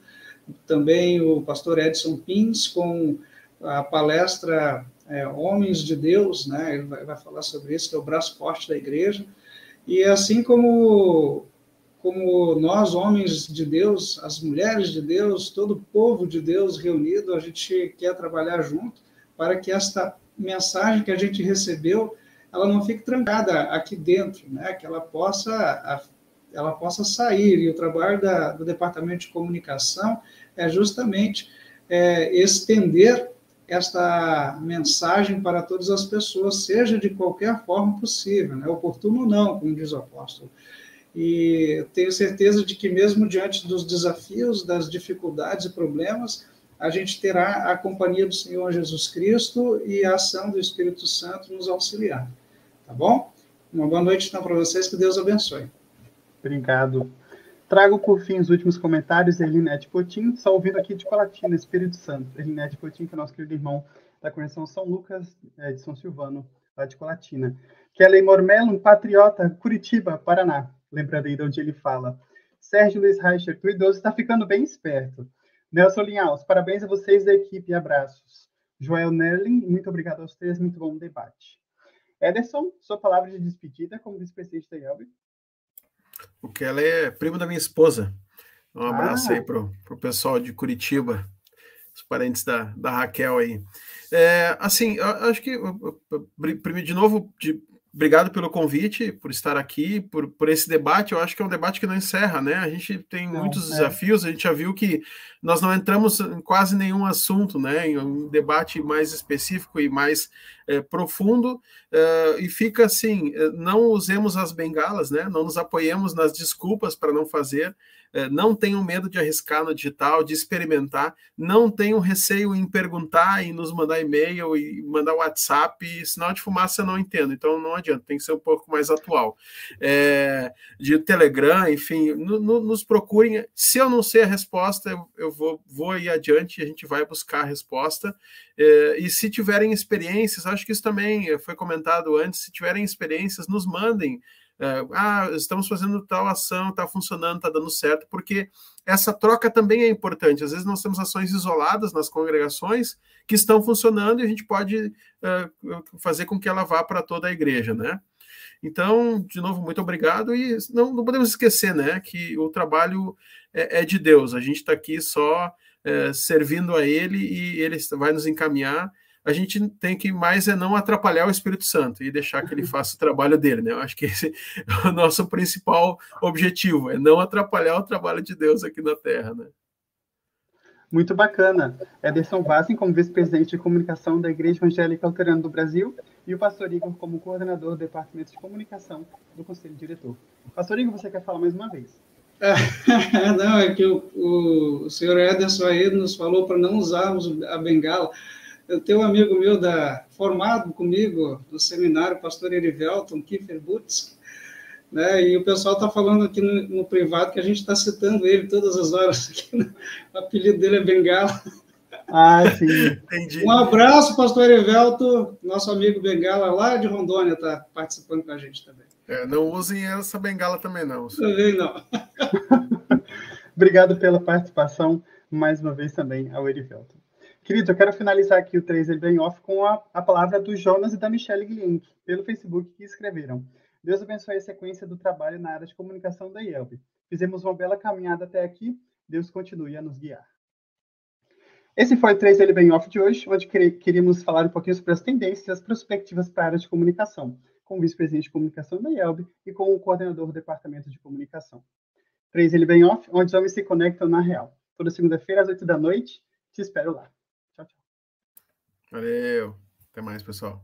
também o pastor Edson Pins com a palestra é, Homens de Deus, né? Ele vai, vai, falar sobre isso, que é o braço forte da igreja. E assim como como nós, homens de Deus, as mulheres de Deus, todo o povo de Deus reunido, a gente quer trabalhar junto para que esta mensagem que a gente recebeu ela não fique trancada aqui dentro, né? Que ela possa ela possa sair. E o trabalho da, do departamento de comunicação é justamente é, estender esta mensagem para todas as pessoas, seja de qualquer forma possível, né? oportuno ou não, como diz o apóstolo. E tenho certeza de que, mesmo diante dos desafios, das dificuldades e problemas, a gente terá a companhia do Senhor Jesus Cristo e a ação do Espírito Santo nos auxiliar. Tá bom? Uma boa noite então para vocês, que Deus abençoe. Obrigado. Trago por fim os últimos comentários da Elinete Potim, só ouvindo aqui de Colatina, Espírito Santo. Elinete Potim, que é nosso querido irmão da Convenção São Lucas é, de São Silvano, lá de Colatina. Kelly Mormelo, um patriota, Curitiba, Paraná. Lembrando aí de onde ele fala. Sérgio Luiz Reicher, tu idoso está ficando bem esperto. Nelson Linhaus, parabéns a vocês da equipe e abraços. Joel Nerlin, muito obrigado aos três, muito bom debate. Ederson, sua palavra de despedida como vice-presidente da IELB. O que ela é primo da minha esposa. Um abraço ah. aí pro, pro pessoal de Curitiba, os parentes da, da Raquel aí. É, assim, acho que, de novo, de, obrigado pelo convite, por estar aqui, por, por esse debate. Eu acho que é um debate que não encerra, né? A gente tem não, muitos é. desafios, a gente já viu que nós não entramos em quase nenhum assunto, né? Em um debate mais específico e mais é, profundo, é, e fica assim: é, não usemos as bengalas, né? Não nos apoiemos nas desculpas para não fazer. É, não tenham medo de arriscar no digital, de experimentar, não tenham receio em perguntar e nos mandar e-mail e mandar WhatsApp, sinal de fumaça eu não entendo, então não adianta, tem que ser um pouco mais atual. É, de Telegram, enfim, no, no, nos procurem. Se eu não sei a resposta, eu, eu vou, vou ir adiante e a gente vai buscar a resposta. É, e se tiverem experiências, acho que isso também foi comentado antes, se tiverem experiências, nos mandem é, ah, estamos fazendo tal ação, está funcionando, está dando certo, porque essa troca também é importante. Às vezes nós temos ações isoladas nas congregações que estão funcionando e a gente pode é, fazer com que ela vá para toda a igreja, né? Então, de novo, muito obrigado e não, não podemos esquecer, né, que o trabalho é, é de Deus. A gente está aqui só é, servindo a Ele e Ele vai nos encaminhar a gente tem que mais é não atrapalhar o Espírito Santo e deixar que ele uhum. faça o trabalho dele, né? Eu acho que esse é o nosso principal objetivo, é não atrapalhar o trabalho de Deus aqui na Terra, né? Muito bacana. Ederson Vassen como vice-presidente de comunicação da Igreja Evangélica Luterana do Brasil e o pastor Igor como coordenador do Departamento de Comunicação do Conselho Diretor. Pastor Igor, você quer falar mais uma vez? não, é que o, o, o senhor Ederson aí nos falou para não usarmos a bengala. Eu tenho um amigo meu da, formado comigo no seminário, pastor Erivelton Kiefer Butz, né? E o pessoal está falando aqui no, no, privado que a gente está citando ele todas as horas. Aqui, né? O apelido dele é Bengala. Ah, sim. Entendi. Um abraço, pastor Erivelto, nosso amigo Bengala lá de Rondônia está participando com a gente também. É, não usem essa bengala também, não. Também não. Obrigado pela participação mais uma vez também ao Erivelto. Querido, eu quero finalizar aqui o 3 bem off com a, a palavra do Jonas e da Michelle Glienk, pelo Facebook, que escreveram. Deus abençoe a sequência do trabalho na área de comunicação da IELB. Fizemos uma bela caminhada até aqui. Deus continue a nos guiar. Esse foi o 3 bem off de hoje, onde queríamos falar um pouquinho sobre as tendências e as perspectivas para a área de comunicação, com o vice-presidente de comunicação da IELB e com o coordenador do departamento de comunicação. 3 bem off, onde os homens se conectam na real. Toda segunda-feira às 8 da noite. Te espero lá. Valeu. Até mais, pessoal.